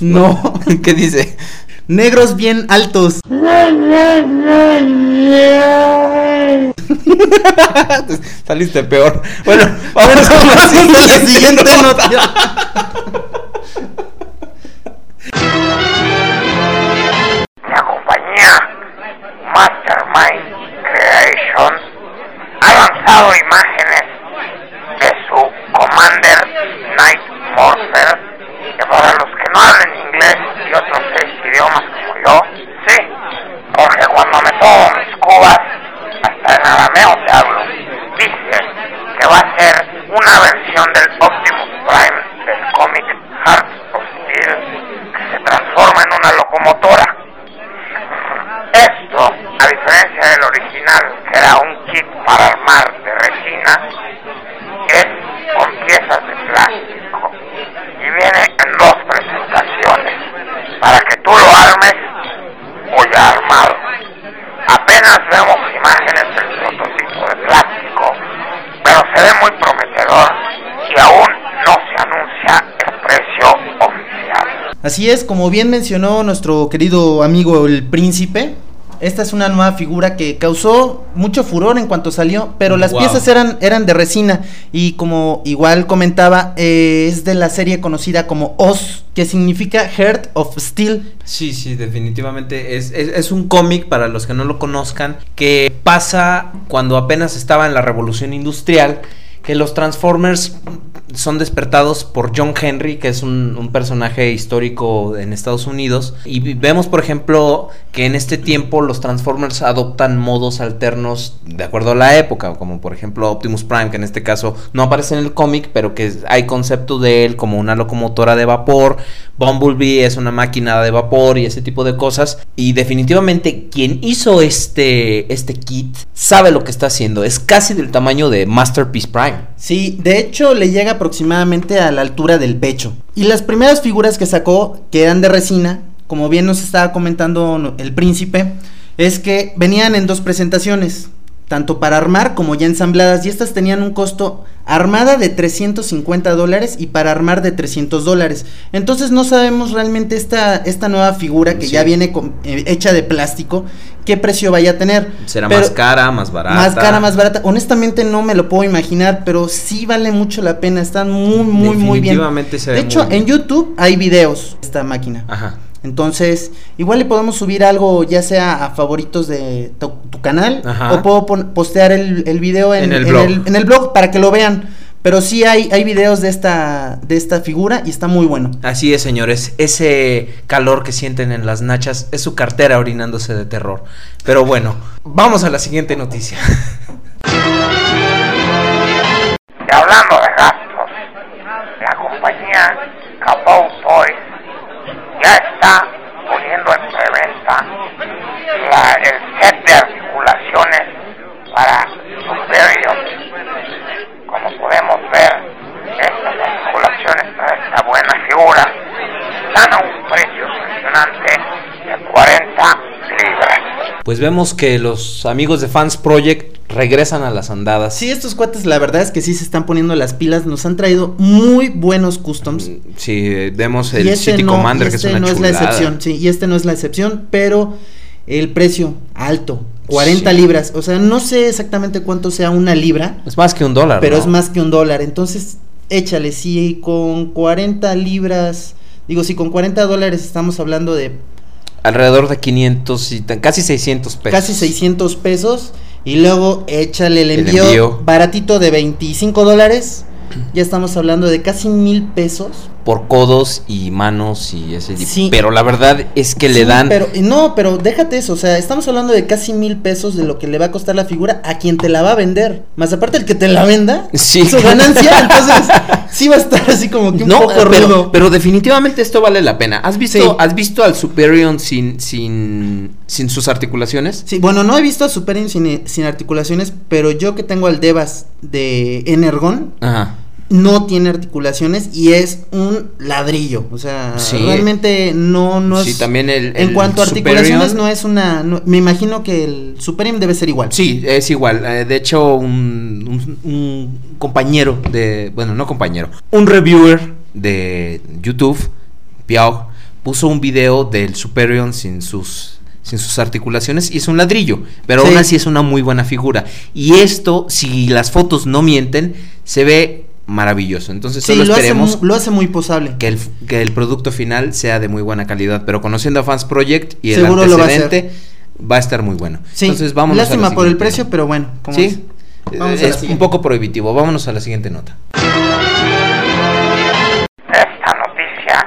No. ¿Qué dice? Negros bien altos. Saliste peor. Bueno, vamos Bueno, con la vamos a la siguiente siguiente nota. nota. La compañía Mastermind Creations ha lanzado imágenes Monday night for Así es, como bien mencionó nuestro querido amigo el príncipe, esta es una nueva figura que causó mucho furor en cuanto salió, pero las Wow. piezas eran, eran de resina y como igual comentaba, eh, es de la serie conocida como Oz, que significa Heart of Steel. Sí, sí, definitivamente. Es, es, es un cómic, para los que no lo conozcan, que pasa cuando apenas estaba en la revolución industrial, que los Transformers son despertados por John Henry, que es un, personaje histórico en Estados Unidos. Y vemos, por ejemplo, que en este tiempo los Transformers adoptan modos alternos de acuerdo a la época, como por ejemplo Optimus Prime, que en este caso no aparece en el cómic, pero que hay concepto de él como una locomotora de vapor. Bumblebee es una máquina de vapor y ese tipo de cosas. Y definitivamente quien hizo este, este kit sabe lo que está haciendo. Es casi del tamaño de Masterpiece Prime. Sí, de hecho le llega aproximadamente a la altura del pecho. Y las primeras figuras que sacó, que eran de resina, como bien nos estaba comentando el príncipe, es que venían en dos presentaciones, tanto para armar como ya ensambladas, y estas tenían un costo armada de 350 dólares y para armar de 300 dólares. Entonces no sabemos realmente esta, esta nueva figura que Sí. ya viene con- eh, hecha de plástico, qué precio vaya a tener. Será Pero- más cara, más barata. más cara, más barata. Honestamente no me lo puedo imaginar, pero sí vale mucho la pena. Están muy, muy, muy bien. Se De hecho, muy bien. en YouTube hay videos de esta máquina. Ajá. Entonces, igual le podemos subir algo, ya sea a favoritos de tu, tu canal, Ajá. o puedo pon- postear el, el video en, En el en blog. el- en el blog para que lo vean. Pero sí hay, hay videos de esta, de esta figura y está muy bueno. Así es, señores. Ese calor que sienten en las nachas es su cartera orinándose de terror. Pero bueno, vamos a la siguiente noticia. Y hablando de gastos, la compañía Cabot Toys ya está poniendo en preventa la- el set de articulaciones para Superior. Como podemos ver, estas articulaciones para esta buena figura están a un precio impresionante de 40 libras. Pues vemos que los amigos de Fans Project regresan a las andadas. Sí, estos cuates, la verdad es que sí se están poniendo las pilas. Nos han traído muy buenos customs. Sí, eh, vemos el este City no- Commander, y que es este una no es la chulada. excepción, sí, y este no es la excepción, pero el precio alto, 40 Sí. libras, o sea, no sé exactamente cuánto sea una libra, Es más que un dólar. pero ¿no? es más que un dólar, entonces échale, si con 40 libras, digo, si con 40 dólares estamos hablando de Alrededor de 500 y casi 600 pesos. casi 600 pesos, y luego échale el El envío, envío. baratito de 25 dólares, ya estamos hablando de casi mil pesos. Por codos y manos y ese tipo. Sí. Pero la verdad es que le dan. Pero, no, pero déjate eso. O sea, estamos hablando de casi mil pesos de lo que le va a costar la figura a quien te la va a vender. Más aparte, el que te la venda, Sí. su ganancia. entonces, sí va a estar así como que un No, poco pero, rudo. pero definitivamente esto vale la pena. ¿Has visto, Sí. ¿has visto al Superior sin, sin, sin sus articulaciones? Sí, bueno, no he visto a Superin sin, sin articulaciones, pero yo que tengo al Devas de Energon, Ajá. No tiene articulaciones y es un ladrillo. O sea, Sí. realmente no, no Sí, es. también el- en cuanto a articulaciones, no es una. no- me imagino que el Superim debe ser igual. Sí, es igual. Eh, de hecho, un, un- un compañero de. Bueno, no compañero. Un reviewer de YouTube, Piao, puso un video del Superior sin sus. Sin sus articulaciones y es un ladrillo, pero Sí. aún así es una muy buena figura. Y esto, si las fotos no mienten, se ve maravilloso. Entonces, Sí, solo lo esperemos lo hace muy posable. que el, que el producto final sea de muy buena calidad. Pero conociendo a Fans Project y el Seguro va a antecedente, va a, estar muy bueno. Sí, Entonces, vamos lástima por el precio, pero bueno. como Sí, es. Vamos un poco prohibitivo. Vámonos a la siguiente nota. Esta noticia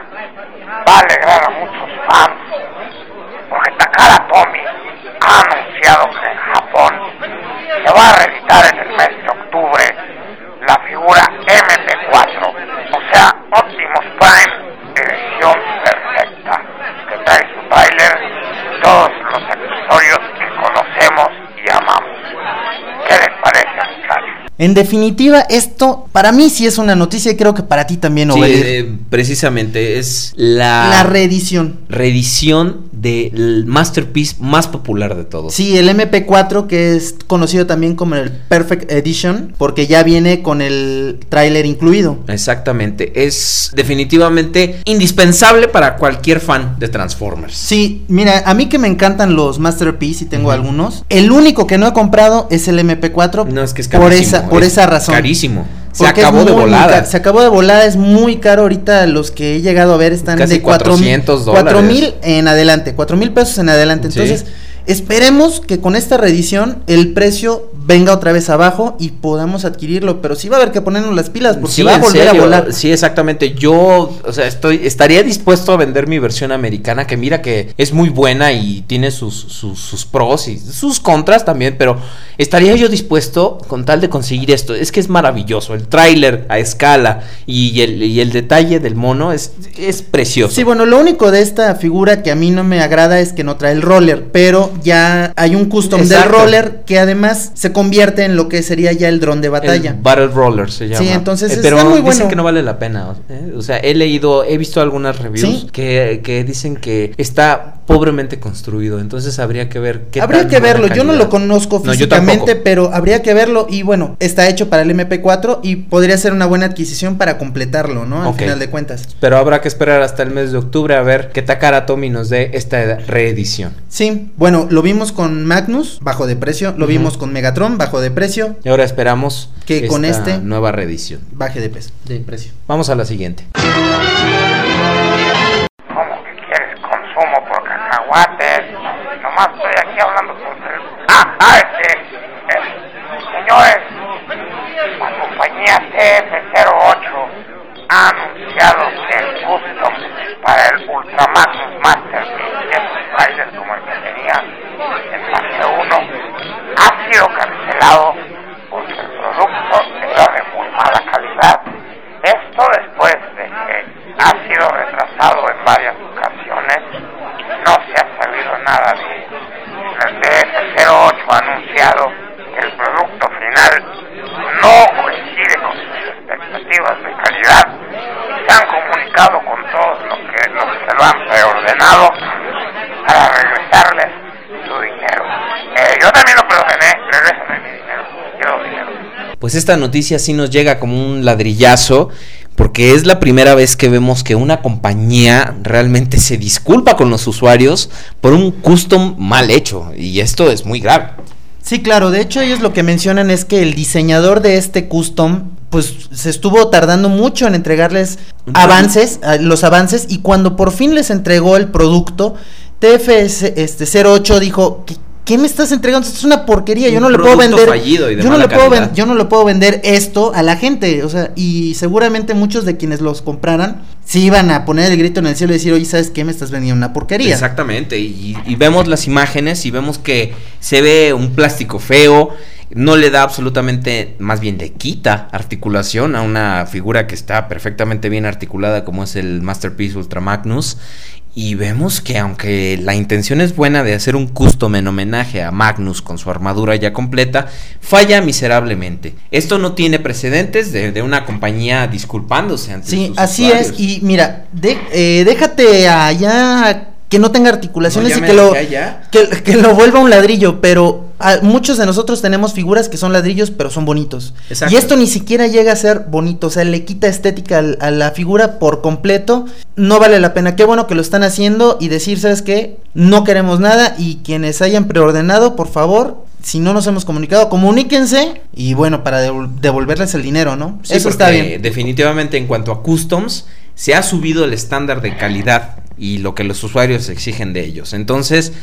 va a alegrar a muchos fans porque Takara Tomy ha anunciado que en Japón se va a reeditar en el mes de octubre la figura MT4, o sea, Optimus Prime edición perfecta, que trae su trailer y todos los accesorios que conocemos y amamos. ¿Qué les parece, muchachos? En definitiva, esto para mí sí es una noticia y creo que para ti también, Sí, eh, precisamente es la, la reedición. reedición del masterpiece más popular de todos. Sí, el MP4 que es conocido también como el Perfect Edition porque ya viene con el tráiler incluido. Exactamente, es definitivamente indispensable para cualquier fan de Transformers. Sí, mira, a mí que me encantan los Masterpiece y tengo algunos, el único que no he comprado es el MP4 No, es que es por carísimo. esa por es esa razón. Carísimo. Se Porque acabó de volada. Se acabó de volada, es muy caro. Ahorita los que he llegado a ver están Casi de 400 400 mil en adelante, 4 mil pesos en adelante. Sí. Entonces, esperemos que con esta reedición el precio venga otra vez abajo y podamos adquirirlo. Pero sí va a haber que ponernos las pilas porque Sí, va a volver serio, a volar. Sí, exactamente. Yo, o sea, estoy, estaría dispuesto a vender mi versión americana, que mira que es muy buena y tiene sus, sus, sus pros y sus contras también, pero estaría yo dispuesto con tal de conseguir esto. Es que es maravilloso. El tráiler a escala y el, y el detalle del mono es, es precioso. Sí, bueno, lo único de esta figura que a mí no me agrada es que no trae el roller, pero ya hay un custom del Exacto. roller que además se convierte en lo que sería ya el dron de batalla. El Battle Roller se llama. Sí, entonces Eh, está pero muy dicen bueno. que no vale la pena. ¿eh? O sea, he leído, he visto algunas reviews ¿Sí? que, que dicen que está pobremente construido. Entonces habría que ver qué Habría que verlo, yo no lo conozco físicamente, pero habría que verlo y bueno, está hecho para el MP4 y podría ser una buena adquisición para completarlo, ¿no? Al final de cuentas. Pero habrá que esperar hasta el mes de octubre a ver qué Takara Tomy nos dé esta reedición. Sí, bueno, lo vimos con Magnus, bajo de precio, lo vimos con Megatron, bajo de precio, Y ahora esperamos Que con este- nueva reedición. baje de, peso, de precio. Vamos a la siguiente. Cacahuates? Nomás estoy aquí hablando con el... Ah, ah, este... señores, la compañía TF08 ha anunciado el custom para el Ultramagnus Masterpiece, que es un trailer como el que tenía en fase 1, ha sido cancelado porque el producto era de muy mala calidad. Esto después de que ha sido retrasado en varias ocasiones y no se ha sabido nada de ello. El DF08 ha anunciado que el producto final no coincide con sus expectativas de calidad y se han comunicado con todos los que, los que lo han preordenado para regresarles su dinero. Eh, yo también lo preordené, regrésame mi dinero, quiero dinero. Pues esta noticia sí nos llega como un ladrillazo, porque es la primera vez que vemos que una compañía realmente se disculpa con los usuarios por un custom mal hecho, y esto es muy grave. Sí, claro, de hecho ellos lo que mencionan es que el diseñador de este custom pues se estuvo tardando mucho en entregarles avances, los avances y cuando por fin les entregó el producto, TFS este 08 dijo, "¿Qué- ¿Qué me estás entregando? Esto es una porquería. Yo no le puedo vender. fallido y de yo no le puedo ven- yo no le puedo vender esto a la gente, o sea, y seguramente muchos de quienes los compraran sí iban a poner el grito en el cielo y decir, "Oye, ¿sabes qué? Me estás vendiendo una porquería." Exactamente, y, y vemos las imágenes y vemos que se ve un plástico feo, no le da absolutamente, más bien le quita articulación a una figura que está perfectamente bien articulada como es el Masterpiece Ultra Magnus. Y vemos que aunque la intención es buena de hacer un custom en homenaje a Magnus con su armadura ya completa, falla miserablemente. Esto no tiene precedentes de, de una compañía disculpándose ante Sí, sus así usuarios. es. Y mira, de- eh, déjate allá que no tenga articulaciones No, y que lo, que, que lo vuelva un ladrillo. Pero ah, muchos de nosotros tenemos figuras que son ladrillos, pero son bonitos. Exacto. Y esto ni siquiera llega a ser bonito. O sea, le quita estética a la figura por completo. No vale la pena. Qué bueno que lo están haciendo y decir, ¿sabes qué? No queremos nada. Y quienes hayan preordenado, por favor. Si no nos hemos comunicado, comuníquense y bueno, para devol- devolverles el dinero, ¿no? Sí, Eso está bien. Definitivamente en cuanto a customs, se ha subido el estándar de calidad y lo que los usuarios exigen de ellos. Entonces,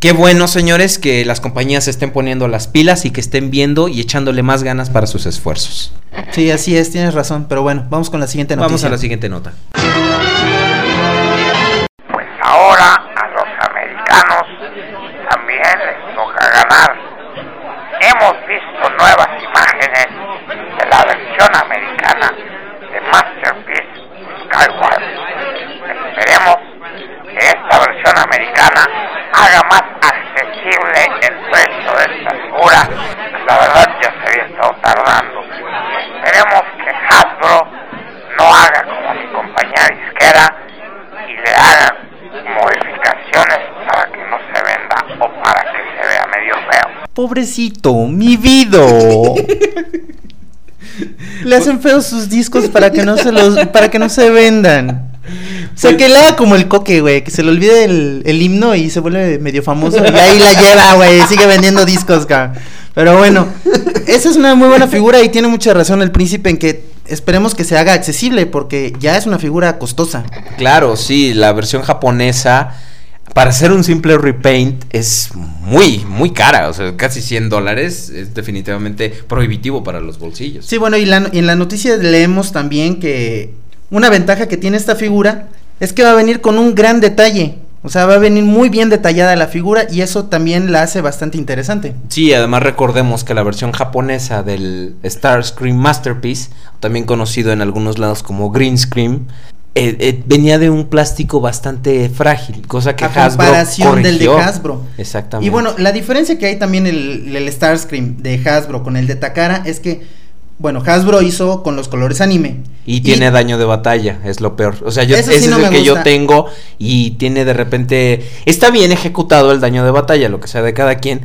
qué bueno, señores, que las compañías se estén poniendo las pilas y que estén viendo y echándole más ganas para sus esfuerzos. Sí, así es, tienes razón. Pero bueno, vamos con la siguiente noticia. Vamos a la siguiente nota. Pues ahora a los americanos también les toca ganar. Hemos visto nuevas imágenes de la versión americana de Masterpiece Skyward. Esperemos que esta versión americana haga más accesible el precio de esta figura. La verdad ya se había estado tardando. Pobrecito, mi vida. Le hacen feos sus discos para que no se los, para que no se vendan. O sea, que le haga como el coque, güey, que se le olvide el, el himno y se vuelve medio famoso y ahí la lleva, güey, sigue vendiendo discos, cabrón. Pero bueno, esa es una muy buena figura y tiene mucha razón el príncipe en que esperemos que se haga accesible porque ya es una figura costosa. Claro, sí, la versión japonesa para hacer un simple repaint es muy, muy cara, o sea, casi 100 dólares es definitivamente prohibitivo para los bolsillos. Sí, bueno, y, la, y en la noticia leemos también que una ventaja que tiene esta figura es que va a venir con un gran detalle. O sea, va a venir muy bien detallada la figura y eso también la hace bastante interesante. Sí, además recordemos que la versión japonesa del Starscream Masterpiece, también conocido en algunos lados como Green Scream, eh, eh, venía de un plástico bastante frágil, cosa que a Hasbro comparación del de. Hasbro. Exactamente. Y bueno, la diferencia que hay también el, el Starscream de Hasbro con el de Takara es que, bueno, Hasbro hizo con los colores anime. Y tiene daño de batalla, es lo peor. O sea, yo, ese sí no es el que yo tengo y tiene de repente... Está bien ejecutado el daño de batalla, lo que sea de cada quien,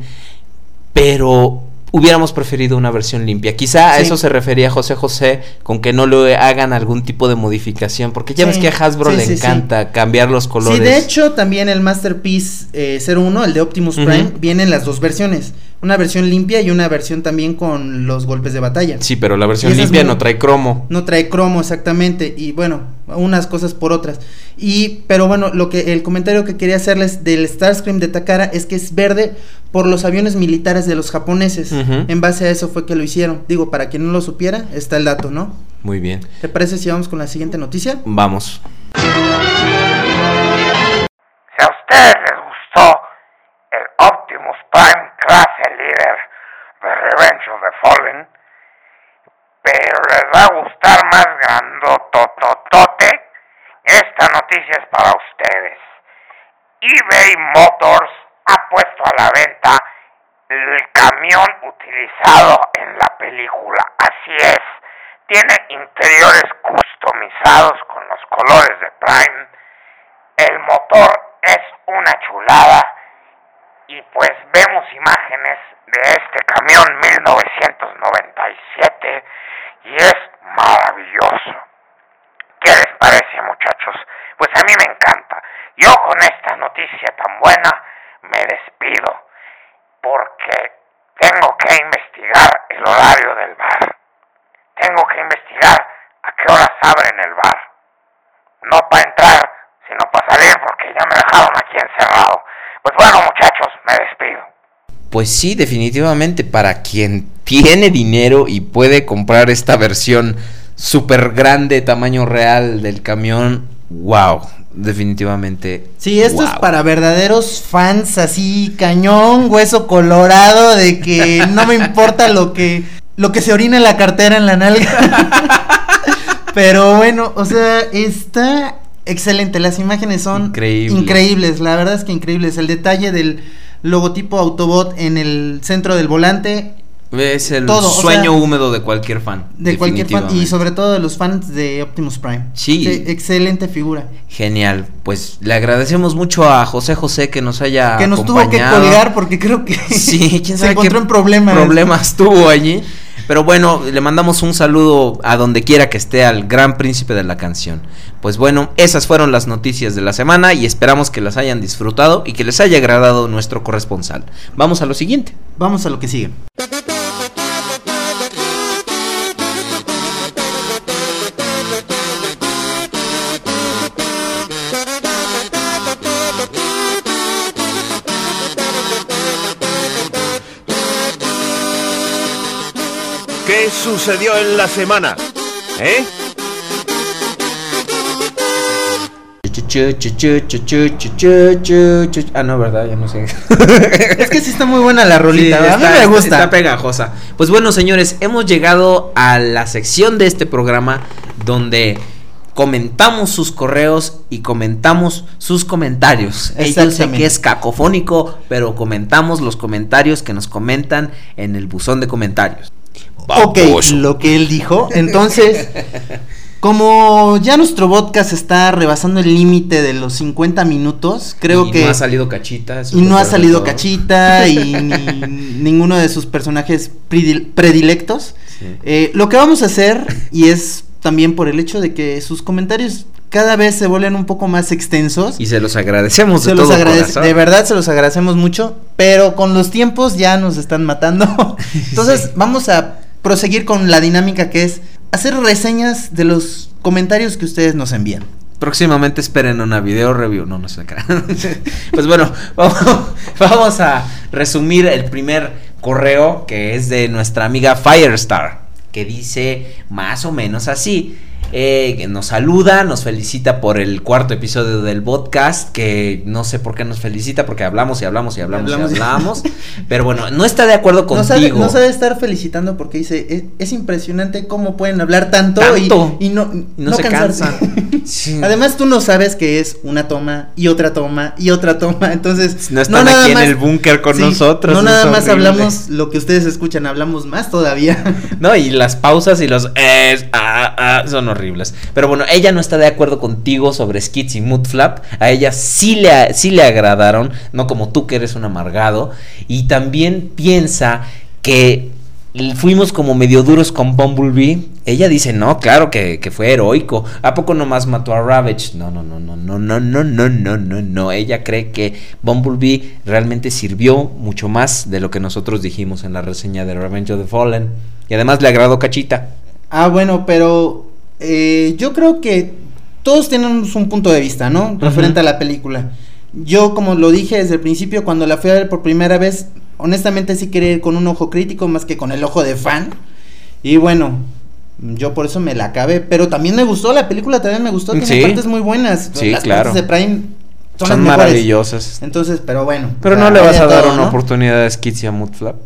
pero hubiéramos preferido una versión limpia. Quizá a Sí. eso se refería José José con que no le hagan algún tipo de modificación, porque ya Sí, ves que a Hasbro sí, le encanta cambiar los colores. Sí, de hecho, también el Masterpiece eh, 01, el de Optimus Ujú. Prime, vienen las dos versiones. Una versión limpia y una versión también con los golpes de batalla. Sí, pero la versión limpia muy- no trae cromo. No trae cromo exactamente y bueno, unas cosas por otras. Y pero bueno, lo que el comentario que quería hacerles del Starscream de Takara es que es verde por los aviones militares de los japoneses. En base a eso fue que lo hicieron. Digo, para quien no lo supiera, está el dato, ¿no? Muy bien. ¿Te parece si vamos con la siguiente noticia? Vamos. Si a ustedes les gustó el Optimus Prime clase líder de Revenge of the Fallen, pero les va a gustar más grandotototote, esta noticia es para ustedes. eBay Motors ha puesto a la venta el camión utilizado en la película. Así es, tiene interiores customizados con los colores de Prime. El motor es una chulada y pues vemos imágenes de este camión 1997 y es maravilloso. ¿Qué les parece muchachos? Pues a mí me encanta. Yo con esta noticia tan buena me despido porque tengo que investigar el horario del bar. Tengo que investigar a qué horas abren el bar. No para entrar, sino para salir porque ya me dejaron aquí encerrado. Pues bueno muchachos, me despido. Pues sí, definitivamente para quien tiene dinero y puede comprar esta versión súper grande, tamaño real del camión, wow, definitivamente. Sí, esto es para verdaderos fans así, cañón, hueso colorado, de que no me importa lo que, lo que se orina en la cartera en la nalga. Pero bueno, o sea, está excelente. Las imágenes son Increíbles. increíbles. La verdad es que increíbles. El detalle del logotipo Autobot en el centro del volante, Es el Todo, o sueño sea, húmedo de cualquier fan. de cualquier fan y sobre todo de los fans de Optimus Prime. Sí. Excelente figura. Genial, pues le agradecemos mucho a José José que nos haya que nos tuvo que colgar porque creo que Sí, quién se sabe encontró qué en problemas. problemas tuvo allí. Pero bueno, le mandamos un saludo a donde quiera que esté al gran príncipe de la canción. Pues bueno, esas fueron las noticias de la semana y esperamos que las hayan disfrutado y que les haya agradado nuestro corresponsal. Vamos a lo siguiente. Vamos a lo que sigue. Sucedió en la semana? ¿Eh? Ah, no, ¿verdad? Ya no sé. Es que sí está muy buena la rolita. Sí, a mí está- me gusta. Está pegajosa. Pues bueno, señores, hemos llegado a la sección de este programa donde comentamos sus correos y comentamos sus comentarios. Yo sé que es cacofónico, pero comentamos los comentarios que nos comentan en el buzón de comentarios. Ok, lo que él dijo. Entonces, Como ya nuestro podcast está rebasando el límite de los 50 minutos, creo Y que... no ha salido cachita. y no ha salido. Cachita y ni ninguno de sus personajes predil- predilectos. Sí. Eh, lo que vamos a hacer, y es también por el hecho de que sus comentarios cada vez se vuelven un poco más extensos. Y se los agradecemos se de los todo agradece, corazón. de verdad se los agradecemos mucho, pero con los tiempos ya nos están matando. Entonces Sí. vamos a proseguir con la dinámica que es hacer reseñas de los comentarios que ustedes nos envían. Próximamente esperen una video review. No, no se crean. pues bueno, vamos, vamos a resumir el primer correo que es de nuestra amiga Firestar, que dice más o menos así. Eh, que nos saluda, nos felicita por el cuarto episodio del podcast, que no sé por qué nos felicita, porque hablamos y hablamos y hablamos y Hablamos y- hablamos, pero bueno, no está de acuerdo No contigo. sabe, no sabe estar felicitando porque dice, es, es impresionante cómo pueden hablar tanto, y- Tanto. Y, no, Y no se cansarse". cansan. Sí. Además tú no sabes que es una toma y otra toma y otra toma, entonces No están aquí en el búnker con Sí, nosotros. No nada más horrible. hablamos lo que ustedes escuchan, hablamos más todavía. No, y las pausas y los es, ah, ah, son horribles. Pero bueno, ella no está de acuerdo contigo sobre Skits y Moodflap. A ella sí le, sí le agradaron, no como tú que eres un amargado. Y también piensa que fuimos como medio duros con Bumblebee. Ella dice, no, claro que, que fue heroico. ¿A poco nomás mató a Ravage? No, no, no, no, no, no, no, no, no, no, no. Ella cree que Bumblebee realmente sirvió mucho más de lo que nosotros dijimos en la reseña de Revenge of the Fallen. Y además le agradó Cachita. Ah, bueno, pero eh, yo creo que todos tenemos un punto de vista, ¿no? Referente Ujú. a la película. Yo, como lo dije desde el principio, cuando la fui a ver por primera vez, honestamente sí quería ir con un ojo crítico más que con el ojo de fan. Y bueno, yo por eso me la acabé. Pero también me gustó, la película también me gustó, tiene Sí. partes muy buenas. Sí, Las claro. partes de Prime son, Son, las mejores. maravillosas. Entonces, pero bueno. Pero no le vas a dar todo, una ¿no? oportunidad a Skits y a Moodflap.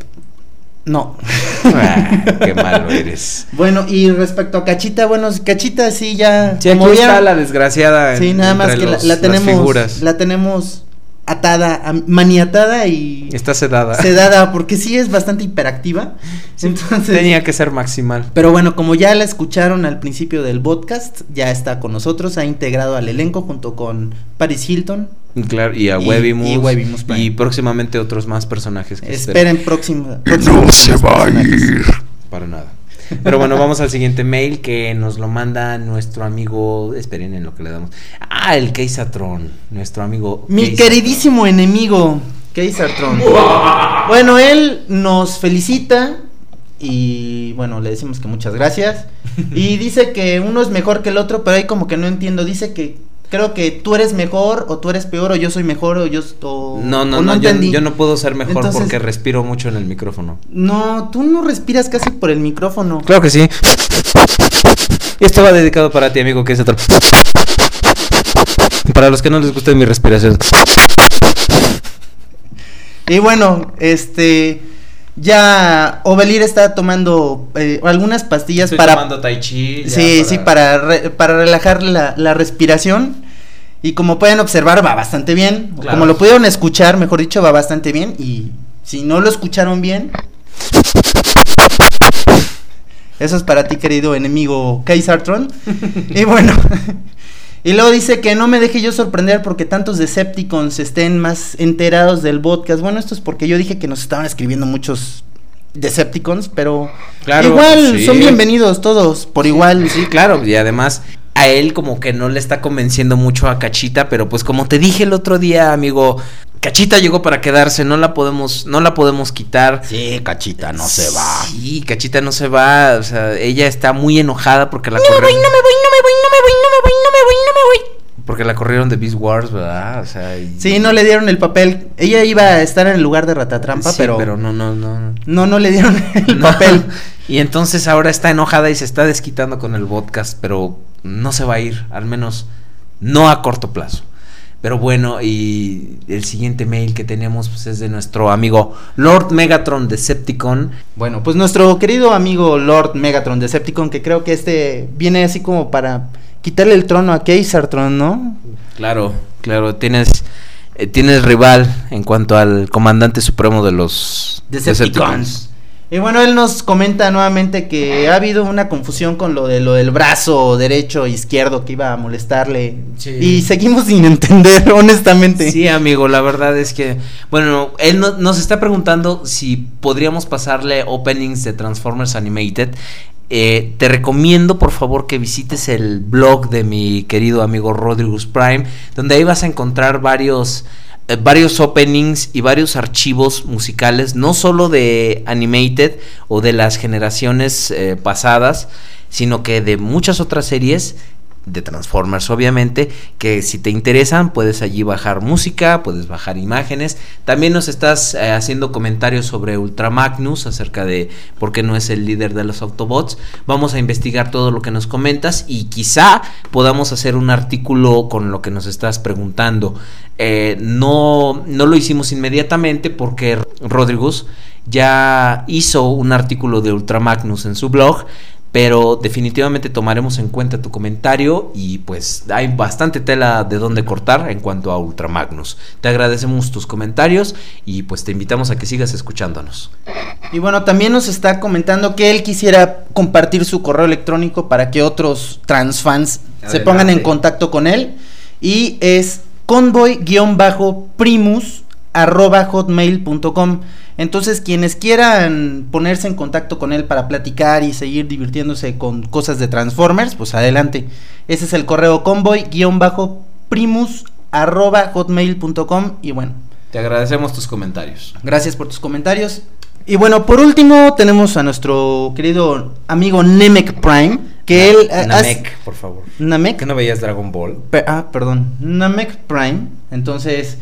No. Ah, qué malo eres. Bueno, y respecto a Cachita, bueno, Cachita sí ya. Sí, aquí está la desgraciada. Sí, nada más que la- los- la, tenemos. La tenemos atada, maniatada y Está sedada. sedada, porque sí es bastante hiperactiva. Entonces. Tenía que ser maximal. Pero bueno, como ya la escucharon al principio del podcast, ya está con nosotros, ha integrado al elenco junto con Paris Hilton. Claro, y a Y- Webimus. y Webimus Prime. y próximamente otros más personajes que Esperen próxima. No se va a ir. Para nada. Pero bueno, vamos al siguiente mail que nos lo manda nuestro amigo. Esperen en lo que le damos. Ah, el Keisatron. Nuestro amigo. Mi Keisatron. queridísimo enemigo, Keisartron. Bueno, él nos felicita y bueno, le decimos que muchas gracias. Y dice que uno es mejor que el otro, pero ahí como que no entiendo. Dice que creo que tú eres mejor o tú eres peor o yo soy mejor o yo... o- No, no, o no, yo, no puedo ser mejor Entonces- porque respiro mucho en el micrófono. No, tú no respiras casi por el micrófono. Claro que sí. Esto va dedicado para ti, amigo, que es otro. Para los que no les guste mi respiración. Y bueno, este... Ya Ovelir está tomando eh, algunas pastillas Estoy para... tomando tai chi. Sí, sí, para, re- para relajar la, la respiración. Y como pueden observar, va bastante bien. Claro. Como lo pudieron escuchar, mejor dicho, va bastante bien. Y si no lo escucharon bien, eso es para ti, querido enemigo Kaisartron. y bueno, y luego dice que no me deje yo sorprender porque tantos Decepticons estén más enterados del podcast. Bueno, esto es porque yo dije que nos estaban escribiendo muchos Decepticons, pero Claro, igual sí. son bienvenidos todos, por igual. Sí, claro, y además a él como que no le está convenciendo mucho a Cachita, pero pues como te dije el otro día, amigo, Cachita llegó para quedarse, no la podemos no la podemos quitar. Sí, cachita, Sí, Cachita no se va, o sea, ella está muy enojada porque la No no me voy, no me voy, me voy, no me voy, no me voy. porque la corrieron de Beast Wars, ¿verdad? O sea, y- Sí, no le dieron el papel. Ella iba a estar en el lugar de Ratatrampa, Sí, pero, pero no no no. no, no le dieron el No. papel. Y entonces ahora está enojada y se está desquitando con el podcast, pero no se va a ir, al menos no a corto plazo. Pero bueno, y el siguiente mail que tenemos pues, es de nuestro amigo Lord Megatron Decepticon. Bueno, pues nuestro querido amigo Lord Megatron Decepticon, que creo que este viene así como para quitarle el trono a Keisartron, ¿no? Claro, claro, tienes, eh, tienes rival en cuanto al comandante supremo de los Decepticons. Y bueno, él nos comenta nuevamente que ha habido una confusión con lo de lo del brazo derecho e izquierdo que iba a molestarle. Sí. Y seguimos sin entender, honestamente. Sí, amigo, la verdad es que, bueno, él no- nos está preguntando si podríamos pasarle openings de Transformers Animated. Eh, te recomiendo, por favor, que visites el blog de mi querido amigo Rodriguez Prime, donde ahí vas a encontrar varios, eh, varios openings y varios archivos musicales, no solo de Animated o de las generaciones eh, pasadas, sino que de muchas otras series de Transformers, obviamente, que si te interesan puedes allí bajar música, puedes bajar imágenes. También nos estás eh, haciendo comentarios sobre Ultra Magnus acerca de por qué no es el líder de los Autobots. Vamos a investigar todo lo que nos comentas y quizá podamos hacer un artículo con lo que nos estás preguntando. Eh, no, no lo hicimos inmediatamente porque Rodríguez ya hizo un artículo de Ultra Magnus en su blog pero definitivamente tomaremos en cuenta tu comentario y pues hay bastante tela de donde cortar en cuanto a Ultramagnus. Te agradecemos tus comentarios y pues te invitamos a que sigas escuchándonos. Y bueno, también nos está comentando que él quisiera compartir su correo electrónico para que otros transfans se Adelante. pongan en contacto con él. Y es convoy-primus arroba hotmail.com. Entonces, quienes quieran ponerse en contacto con él para platicar y seguir divirtiéndose con cosas de Transformers, pues adelante. Ese es el correo convoy-primus arroba hotmail.com. Y bueno, Te agradecemos tus comentarios. Gracias por tus comentarios. Y bueno, por último tenemos a nuestro querido amigo Namek Prime, que él... eh, Namek, por favor. Namek. ¿Que no veías Dragon Ball? Pe- ah, perdón. Namek Prime. Entonces,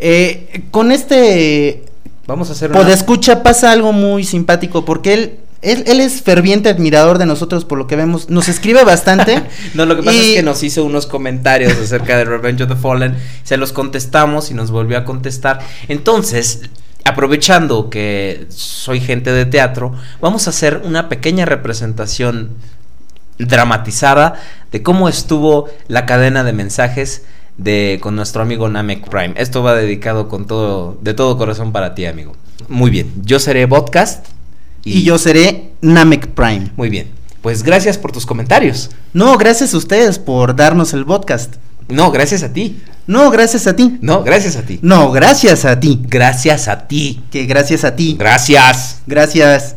eh, con este Vamos a hacer una... podescucha pasa algo muy simpático porque él... Él, él es ferviente admirador de nosotros por lo que vemos. Nos escribe bastante. No, lo que pasa Y- es que nos hizo unos comentarios acerca de Revenge of the Fallen, se los contestamos y nos volvió a contestar. Entonces, aprovechando que soy gente de teatro, vamos a hacer una pequeña representación dramatizada de cómo estuvo la cadena de mensajes de con nuestro amigo Namek Prime. Esto va dedicado con todo de todo corazón para ti, amigo. Muy bien. Yo seré podcast y yo seré Namek Prime. Muy bien. Pues gracias por tus comentarios. No, gracias a ustedes por darnos el podcast. No, gracias a ti. No, gracias a ti. No, gracias a ti. No, gracias a ti. Gracias a ti. Que gracias a ti. Gracias. Gracias.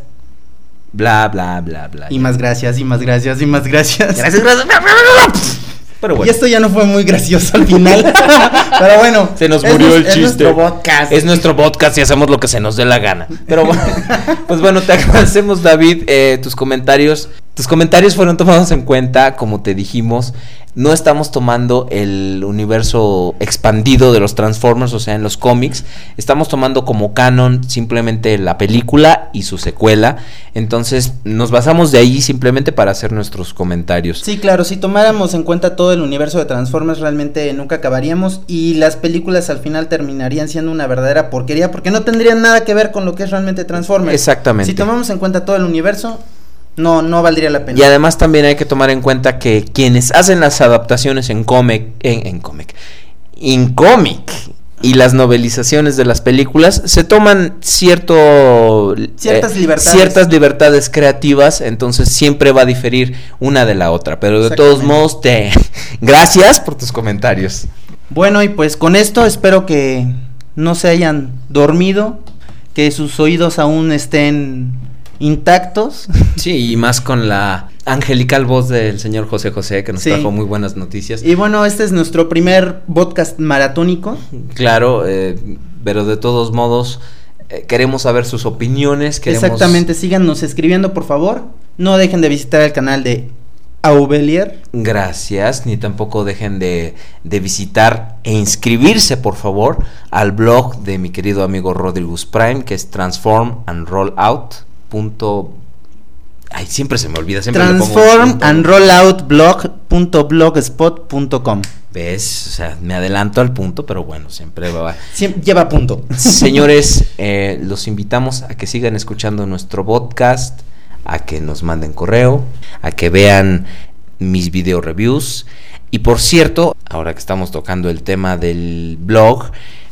Bla, bla, bla, bla. Y más gracias, y más gracias, y más gracias. Gracias, gracias. Pero Y esto ya no fue muy gracioso al final. Pero bueno. Se nos es murió el es chiste. nuestro podcast. Es nuestro podcast y hacemos lo que se nos dé la gana. Pero bueno, pues bueno, te agradecemos, David, eh, tus comentarios. Tus comentarios fueron tomados en cuenta, como te dijimos. No estamos tomando el universo expandido de los Transformers, o sea, en los cómics. Estamos tomando como canon simplemente la película y su secuela. Entonces, nos basamos de ahí simplemente para hacer nuestros comentarios. Sí, claro, si tomáramos en cuenta todo el universo de Transformers realmente nunca acabaríamos y las películas al final terminarían siendo una verdadera porquería porque no tendrían nada que ver con lo que es realmente Transformers. Exactamente. Si tomamos en cuenta todo el universo, no, no valdría la pena. Y además también hay que tomar en cuenta que quienes hacen las adaptaciones en cómic, en, en cómic, en cómic y las novelizaciones de las películas se toman cierto eh, Ciertas libertades. ciertas libertades creativas, entonces siempre va a diferir una de la otra, pero de todos modos te gracias por tus comentarios. Bueno, y pues con esto espero que no se hayan dormido, que sus oídos aún estén intactos. Sí, y más con la angelical voz del señor José José que nos Sí. trajo muy buenas noticias. Y bueno, este es nuestro primer podcast maratónico. Claro, eh, pero de todos modos eh, queremos saber sus opiniones. Queremos... Exactamente, síganos escribiendo por favor. No dejen de visitar el canal de Aubelier. Gracias, ni tampoco dejen de, de visitar e inscribirse, por favor, al blog de mi querido amigo Rodriguez Prime, que es transform and roll out. Punto... Ay, siempre se me olvida. Siempre Transform punto. and rolloutblog.blogspot.com. ¿Ves? O sea, me adelanto al punto, pero bueno, siempre va. Siem- lleva punto. Señores, eh, los invitamos a que sigan escuchando nuestro podcast, a que nos manden correo, a que vean mis video reviews. Y por cierto, ahora que estamos tocando el tema del blog,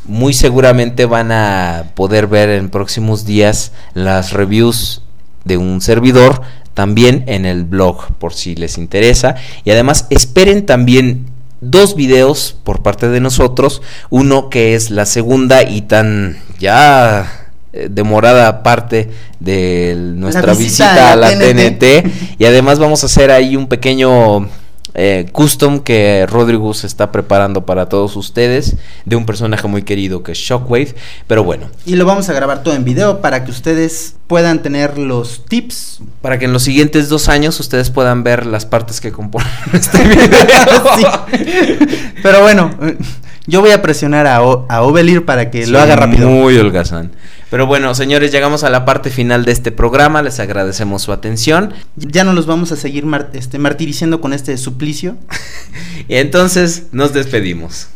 muy seguramente van a poder ver en próximos días las reviews de un servidor también en el blog por si les interesa. Y además esperen también dos videos por parte de nosotros. Uno que es la segunda y tan ya eh, demorada parte de nuestra visita visita, a la a la TNT. TNT y además vamos a hacer ahí un pequeño eh, custom que Rodrigo se está preparando para todos ustedes de un personaje muy querido que es Shockwave pero bueno Y lo vamos a grabar todo en video para que ustedes puedan tener los tips. para que en los siguientes dos años ustedes puedan ver las partes que componen este video. Pero bueno, eh, yo voy a presionar a, O- a Ovelir para que lo haga rápido. Muy holgazán. Pero bueno, señores, llegamos a la parte final de este programa. Les agradecemos su atención. Ya no los vamos a seguir mar- este, martirizando con este suplicio. Y entonces nos despedimos.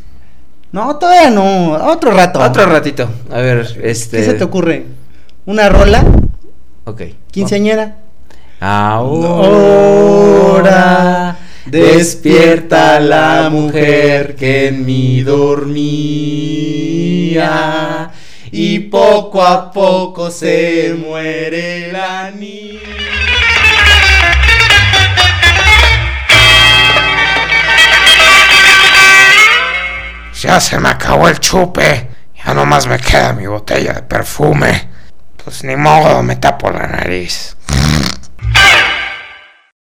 No, todavía no. Otro rato. Otro ratito. A ver, este. ¿Qué se te ocurre? ¿Una rola? Ok. ¿Quinceañera? Ahora despierta la mujer que en mí dormía y poco a poco se muere la niña. Ya se me acabó el chupe. Ya nomás me queda mi botella de perfume. Pues ni modo, me tapo la nariz.